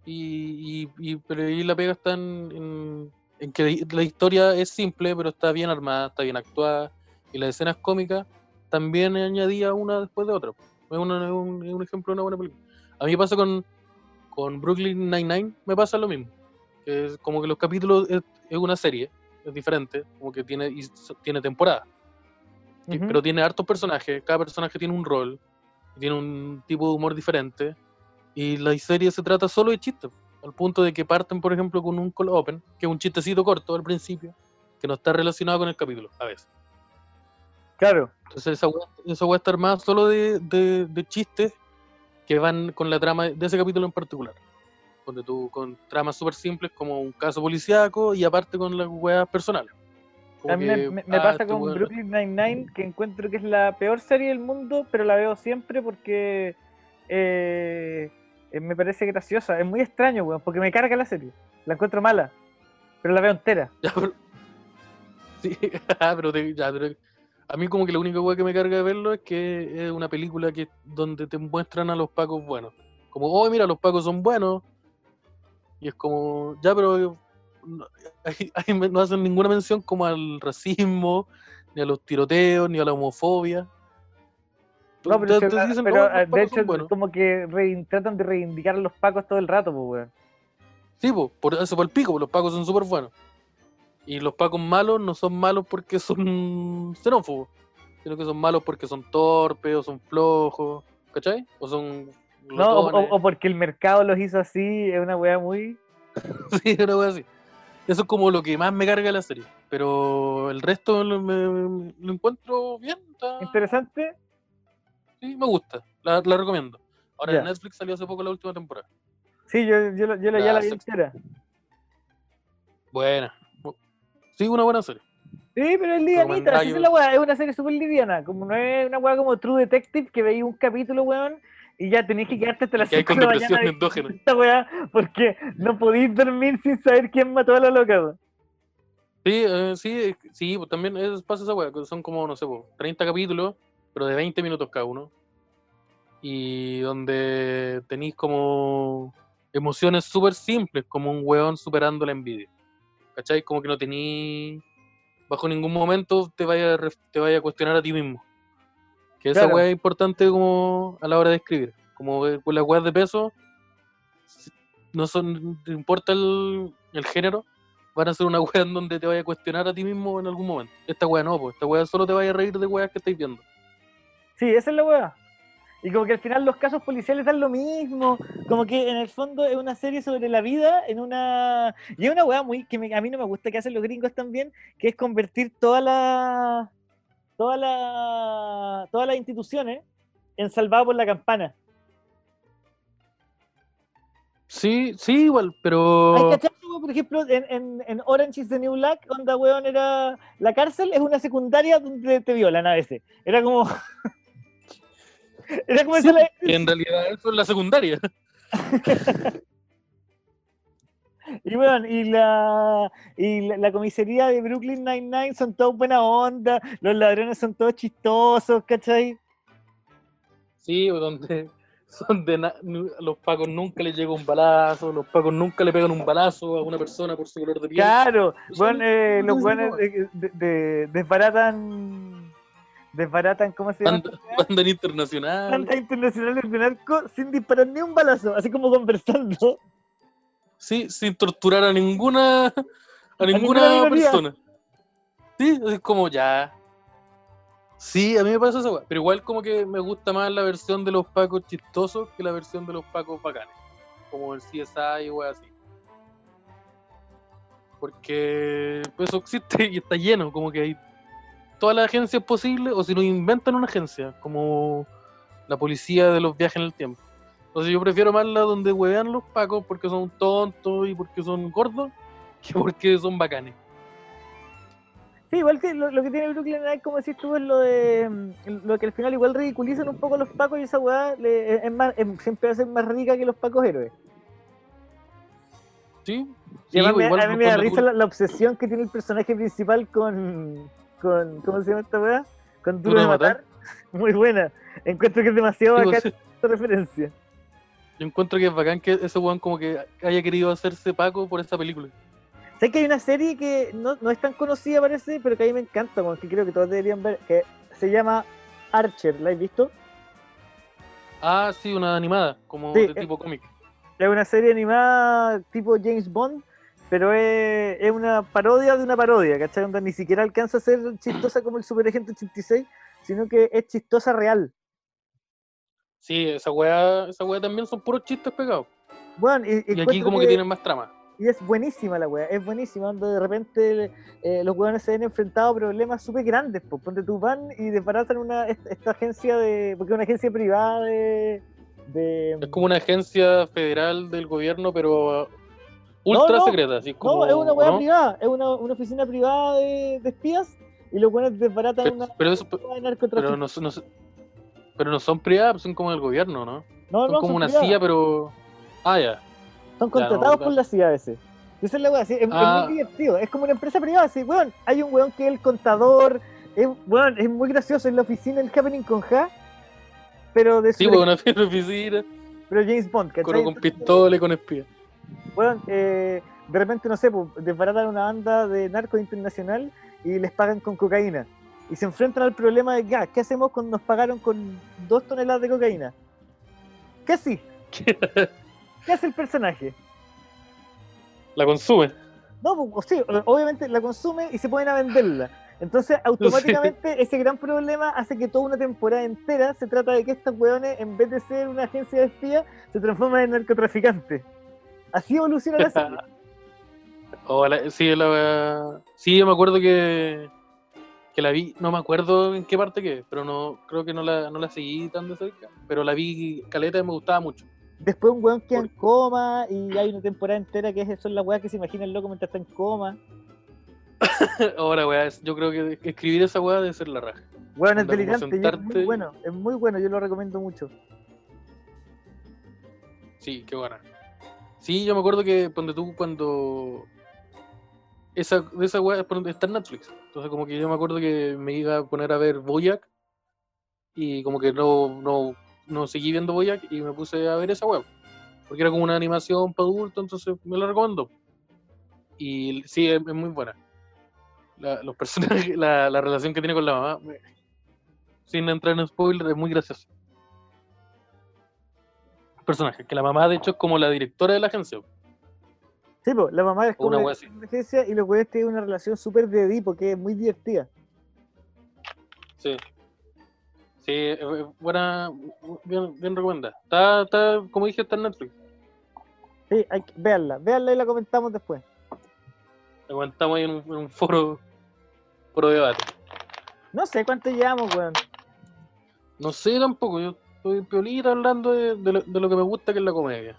Y, y, y- pero ahí la pega está en, en- en que la historia es simple, pero está bien armada, está bien actuada. Y las escenas cómicas también añadía una después de otra. Es, un, es un ejemplo de una buena película. A mí me pasa con, con Brooklyn Nine-Nine, me pasa lo mismo. Es como que los capítulos es, es una serie, es diferente, como que tiene, y tiene temporada. Pero tiene hartos personajes, cada personaje tiene un rol, tiene un tipo de humor diferente, y la serie se trata solo de chistes, al punto de que parten, por ejemplo, con un cold open, que es un chistecito corto al principio, que no está relacionado con el capítulo, a veces. Claro, Entonces esa weá, esa weá está armada solo de, de- de chistes que van con la trama de ese capítulo en particular. Donde tú, con tramas súper simples como un caso policíaco y aparte con las weas personales. Como a mí que, me, ah, pasa con Brooklyn Nine-Nine, que encuentro que es la peor serie del mundo, pero la veo siempre porque eh, eh, me parece graciosa. Es muy extraño, weón, porque me carga la serie. La encuentro mala, pero la veo entera. Ya, pero... Sí, ah, pero, te- ya, pero a mí como que la única que me carga de verlo es que es una película que donde te muestran a los pacos buenos. Como, oh, mira, los pacos son buenos. Y es como, ya, pero no, ahí- ahí me- no hacen ninguna mención como al racismo, ni a los tiroteos, ni a la homofobia. No, pero, Te- si- te dicen, pero, "No, eh, los de hecho, buenos". como que rein- tratan de reivindicar a los pacos todo el rato, pues, weón. Sí, po, por eso por el pico, los pacos son súper buenos. Y los pacos malos no son malos porque son xenófobos, sino que son malos porque son torpes o son flojos, ¿cachai? O son No, o, porque el mercado los hizo así, es una weá muy. Sí, una wea así. Eso es como lo que más me carga la serie. Pero el resto lo, me- lo encuentro bien. está- Interesante. Sí, me gusta. La, la recomiendo. Ahora en Netflix salió hace poco la última temporada. Sí, yo, yo, yo, la- ya la vi entera. Buena. Sí, una buena serie. Sí, pero es livianita, es la weá, es una serie súper liviana, como no es una weá como True Detective que veis un capítulo, weón, y ya tenéis que quedarte hasta las Que hay 5 con de la depresión mañana endógena. esta weá, porque no podéis dormir sin saber quién mató a la loca, weón. Sí, eh, sí, sí, pues también es, pasa esa weá, son como, no sé, pues, 30 capítulos, pero de 20 minutos cada uno. Y donde tenéis como emociones súper simples, como un weón superando la envidia. ¿Cachai? Como que no tenéis, bajo ningún momento te vaya, a te vaya a cuestionar a ti mismo. Que esa Claro. weá es importante como a la hora de escribir. Como eh, con las weas de peso, no son, no importa el, el género, van a ser una wea en donde te vaya a cuestionar a ti mismo en algún momento. Esta wea no, pues esta wea solo te vaya a reír de weas que estáis viendo. Sí, esa es la weá. Y como que al final los casos policiales dan lo mismo, como que en el fondo es una serie sobre la vida en una... Y es una weá muy que me- a mí no me gusta que hacen los gringos también, que es convertir toda la... Toda la... Todas las instituciones en salvada por la campana. Sí, sí, igual, pero. Hay por ejemplo, en, en, en Orange is the New Black, onda weón era... La cárcel es una secundaria donde te violan a veces. Era como... Era como Sí, esa la- en realidad eso es la secundaria. Y bueno, y la, y la, la comisaría de Brooklyn Nine-Nine son todos buena onda, los ladrones son todos chistosos, ¿cachai? Sí, donde, nu- a los pacos nunca les llega un balazo, los pacos nunca le pegan un balazo a una persona por su color de piel. Claro, Son- bueno, eh, los son buenos de- de- de- desbaratan, desbaratan, ¿cómo se llama? Banda, banda internacional. Banda internacionales de narco sin disparar ni un balazo, así como conversando. Sí, sin torturar a ninguna a ninguna persona. Sí, es como ya. Sí, a mí me pasa eso, pero igual como que me gusta más la versión de los pacos chistosos que la versión de los pacos bacanes. Como el CSI o así. Porque eso existe y está lleno, como que hay todas las agencias posibles, o si no inventan una agencia, como la policía de los viajes en el tiempo. Entonces yo prefiero más la donde huevean los pacos porque son tontos y porque son gordos, que porque son bacanes. Sí, igual que lo, lo que tiene Brooklyn Nine, como decís tú, es lo de mm, lo que al final igual ridiculizan un poco los pacos y esa weá le- es más, es- siempre va a ser más rica que los pacos héroes. Sí, Y sí, además me- igual a mí me da risa la, la obsesión que tiene el personaje principal con, con ¿cómo se llama esta weá? Con Duro de Matar. Muy buena. Encuentro que es demasiado Sí, bacán pues, esta referencia. Yo encuentro que es bacán que ese weón como que haya querido hacerse Paco por esa película. Sé que hay una serie que no, no es tan conocida, parece, pero que a mí me encanta, porque creo que todos deberían ver, que se llama Archer. ¿La has visto? Ah, sí, una animada, como Sí, de eh, tipo cómic. Es una serie animada tipo James Bond, pero es, es una parodia de una parodia, ¿cachai? Onda ni siquiera alcanza a ser chistosa como el Super Agente 86, sino que es chistosa real. Sí, esa weá, esa weá también son puros chistes pegados. Bueno, y, Y aquí como que tienen más trama. Y es buenísima la weá, es buenísima, donde de repente eh, los weones se ven enfrentados a problemas súper grandes, pues ponte tú van y desbaratan una, esta, agencia de, porque es una agencia privada de... de Es como una agencia federal del gobierno, pero ultra no. secreta, así como... no, es una weá privada, es una, una oficina privada de, de espías y los weones desbaratan Pero, una pero eso, de pero no, son- no pero no son privadas, son como del gobierno, ¿no? No, Son como una privadas. CIA, pero... Ah, ya. Son contratados por la CIA a veces. Esa es la weá, sí, es, es Ah. muy divertido. Es como una empresa privada, sí, weón. Hay un weón que es el contador. Es, weón, es muy gracioso en la oficina el Happening con Ja. Pero de Sí, pues una oficina, pero James Bond, ¿cachai? con, con pistola y con espía. Weón, eh, de repente, no sé, pues, desbaratan una banda de narco internacional y les pagan con cocaína. y se enfrentan al problema de ya, ¿qué hacemos cuando nos pagaron con dos toneladas de cocaína? ¿Qué sí? ¿Qué hace el personaje? La consume. No, pues, sí, obviamente la consume y se ponen a venderla. Entonces, automáticamente, ese gran problema hace que toda una temporada entera se trata de que estos weones, en vez de ser una agencia de espía, se transforman en narcotraficantes. Así evoluciona la serie. sí, la, sí, yo me acuerdo que, que la vi, no me acuerdo en qué parte que, pero no creo que no la, no la seguí tan de cerca, pero la vi caleta y me gustaba mucho. Después un weón queda en coma y hay una temporada entera que son las weas que se imagina el loco mientras está en coma. Ahora, weá, yo creo que escribir esa weá debe ser la raja. Weón, es delirante, es muy bueno, es muy bueno, yo lo recomiendo mucho. Sí, qué buena. Sí, yo me acuerdo que cuando tú, cuando. Esa, esa weá está en Netflix. Entonces, como que yo me acuerdo que me iba a poner a ver Boyac y como que no, no, no seguí viendo Boyac y me puse a ver esa weá. Porque era como una animación para adultos, entonces me la recomiendo. Y sí, es muy buena la, los personajes, la, la, relación que tiene con la mamá, sin entrar en spoiler, es muy gracioso. Personaje, que la mamá de hecho es como la directora de la agencia. Sí, pues, la mamá es como la agencia y los güeyes tienen una relación súper de Edipo, que es muy divertida. Sí. Sí, buena, bien, bien recomendada. Está, está, como dije, está en Netflix. Sí, hay que, véanla, véanla y la comentamos después. La comentamos ahí en un foro debate. No sé cuánto llevamos, weón. No sé tampoco, yo estoy piolita hablando de, lo, que me gusta que es la comedia.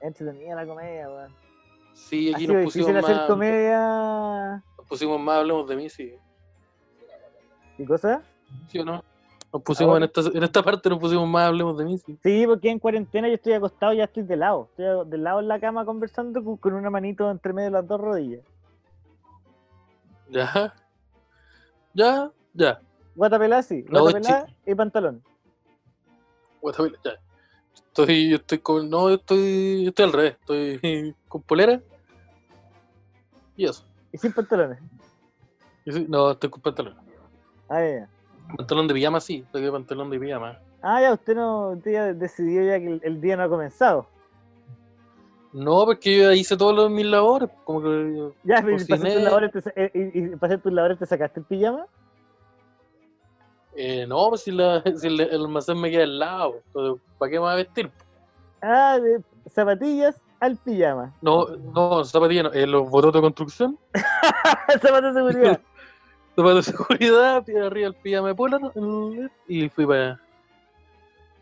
Entretenida la comedia, weón. Sí, aquí nos pusimos más. hacer comedia. Nos pusimos más, hablemos de mí, sí. ¿Qué cosa? ¿Sí o no? Nos pusimos en esta, en esta parte, nos pusimos más, hablemos de mí, sí. Sí, porque en cuarentena yo estoy acostado y ya estoy de lado. Estoy de lado en la cama conversando con, una manito entre medio de las dos rodillas. Ya. Ya, ya. Guatapelá, sí. Guatapelá y pantalón. Guatapelá, ya. Estoy, estoy con. No, estoy. Estoy al revés. Estoy con polera. Y eso. ¿Y sin pantalones? no, estoy con pantalón. Ah, ya. Pantalón de pijama, sí. Estoy con pantalón de pijama. Ah, ya, usted no. Usted ya decidió ya que el, día no ha comenzado. No, porque yo hice todos mis labores, como que... Ya, y para, hacer tus labores te, eh, y, para hacer tus labores te sacaste el pijama. Eh, no, pues si, la, si el, almacén me queda al lado, ¿para qué me voy a vestir? Ah, de zapatillas al pijama. No, no, zapatillas no, eh, los bototos de construcción. zapatos de seguridad. zapatos de seguridad, arriba el pijama de polar y fui para allá.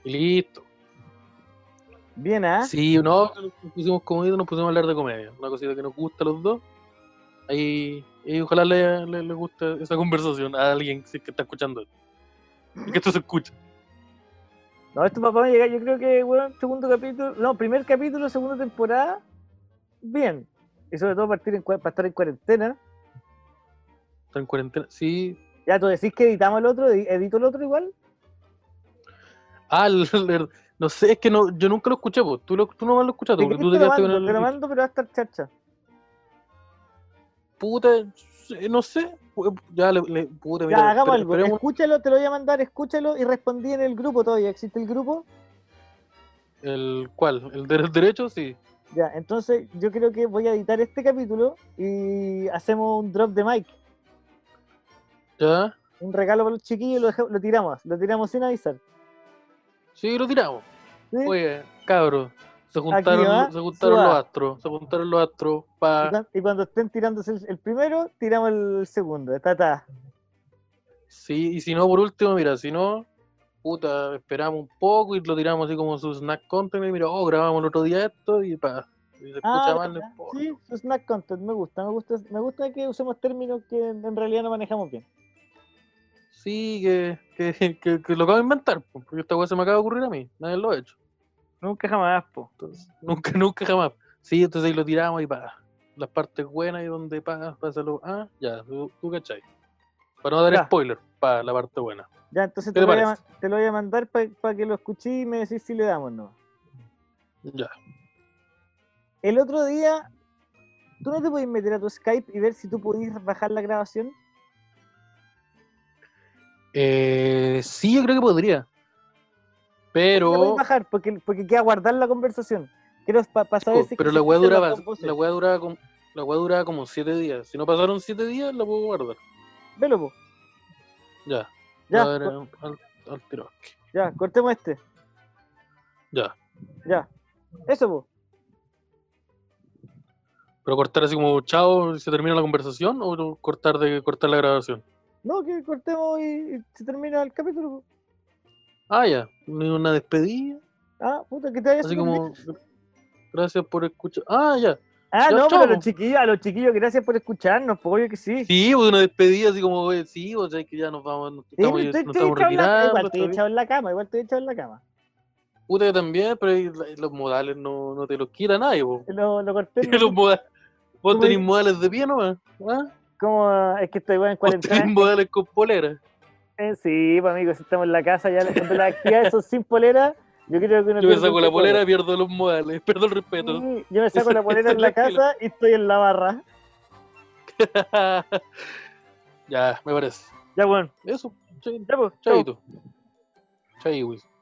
Y listo. Bien, ¿ah? Sí, no, nos pusimos comedidos, nos pusimos a hablar de comedia. Una cosita que nos gusta a los dos. Ahí, y ojalá le, le, guste esa conversación a alguien que está escuchando. Que esto se escucha. No, esto papá me yo creo que, bueno, segundo capítulo, no, primer capítulo, segunda temporada, bien. Y sobre todo partir en, para estar en cuarentena. Estar en cuarentena, sí. Ya, ¿tú decís que editamos el otro? ¿Edito el otro igual? Ah, el, no sé, es que no, yo nunca lo escuché, pues. Tú, lo, tú nomás lo escuchaste. Porque tú te, te, lo mando, te lo mando, pero va a estar chacha. Puta, no sé. Ya, le, le puta, mira, ya, hagamos algo. Escúchalo, te lo voy a mandar, escúchalo y respondí en el grupo todavía. ¿Existe el grupo? ¿El cuál? ¿El del derecho? Sí. Ya, entonces yo creo que voy a editar este capítulo y hacemos un drop de mic. ¿Ya? Un regalo para los chiquillos y lo, lo tiramos, lo tiramos sin avisar. Sí, lo tiramos. Oye, cabros, se juntaron, se juntaron los astros, se juntaron los astros para... Y cuando estén tirándose el, primero, tiramos el segundo, está, está. Sí, y si no, por último, mira, si no, puta, esperamos un poco y lo tiramos así como su snack content y mira, oh, grabamos el otro día esto y pa. Y se escucha ah, mal Sí, su snack content, me gusta, me gusta, me gusta que usemos términos que en realidad no manejamos bien. Sí, que, que, que, lo acabo de inventar, porque esta cosa se me acaba de ocurrir a mí, nadie lo ha hecho. Nunca jamás, po. nunca, nunca jamás. Sí, entonces ahí lo tiramos y para las partes buenas y donde para pásalo. Ah, ya, tú, tú cachai. Para no dar spoiler, para la parte buena. Ya, entonces te, lo voy, a, te lo voy a mandar para que lo escuché y me decís si le damos o no. Ya. El otro día, ¿tú no te puedes meter a tu Skype y ver si tú pudiste bajar la grabación? Eh, sí, yo creo que podría. La voy Pero, a bajar porque, porque queda guardar la conversación. Quiero para saber co- si pero la weá duraba, la weá duraba como, la weá duraba como siete días. Si no pasaron siete días, la puedo guardar. Velo, po. Ya. Ya, ver, al, al tiro. ya, cortemos este. Ya. Ya. Eso, po. Pero cortar así como chao y se termina la conversación o cortar de cortar la grabación. No, que cortemos y, y se termina el capítulo. po. Ah, ya. Una despedida. Ah, puta, que te vaya Así bien. como gracias por escuchar. Ah, ya. Ah, ya, no, pero los chiquillos, a los chiquillos, gracias por escucharnos, pues obvio que sí. Sí, pues una despedida así como, oye, sí, o sea, que ya nos vamos, nos Sí, estamos, pero estoy, nos estoy estamos echado en la, retirando. igual estoy echado en la cama, igual estoy echado en la cama. Puta que también, pero los modales no, no te los quita nadie, po. Lo, lo corté. los modales, vos ¿Cómo tenés modales de pie nomás. ¿ah? Como es que estoy bueno, en Vos cuarentena. tenés modales con polera. Sí, pues amigos, si estamos en la casa ya cuando las actividades son sin polera, yo creo que uno Yo me saco la polera, pierdo los modales, pierdo el respeto. Sí, yo me saco la polera en la casa y estoy en la barra. ya, me parece. Ya bueno, Eso, ch- ya pues, chao. chaito. Chaito.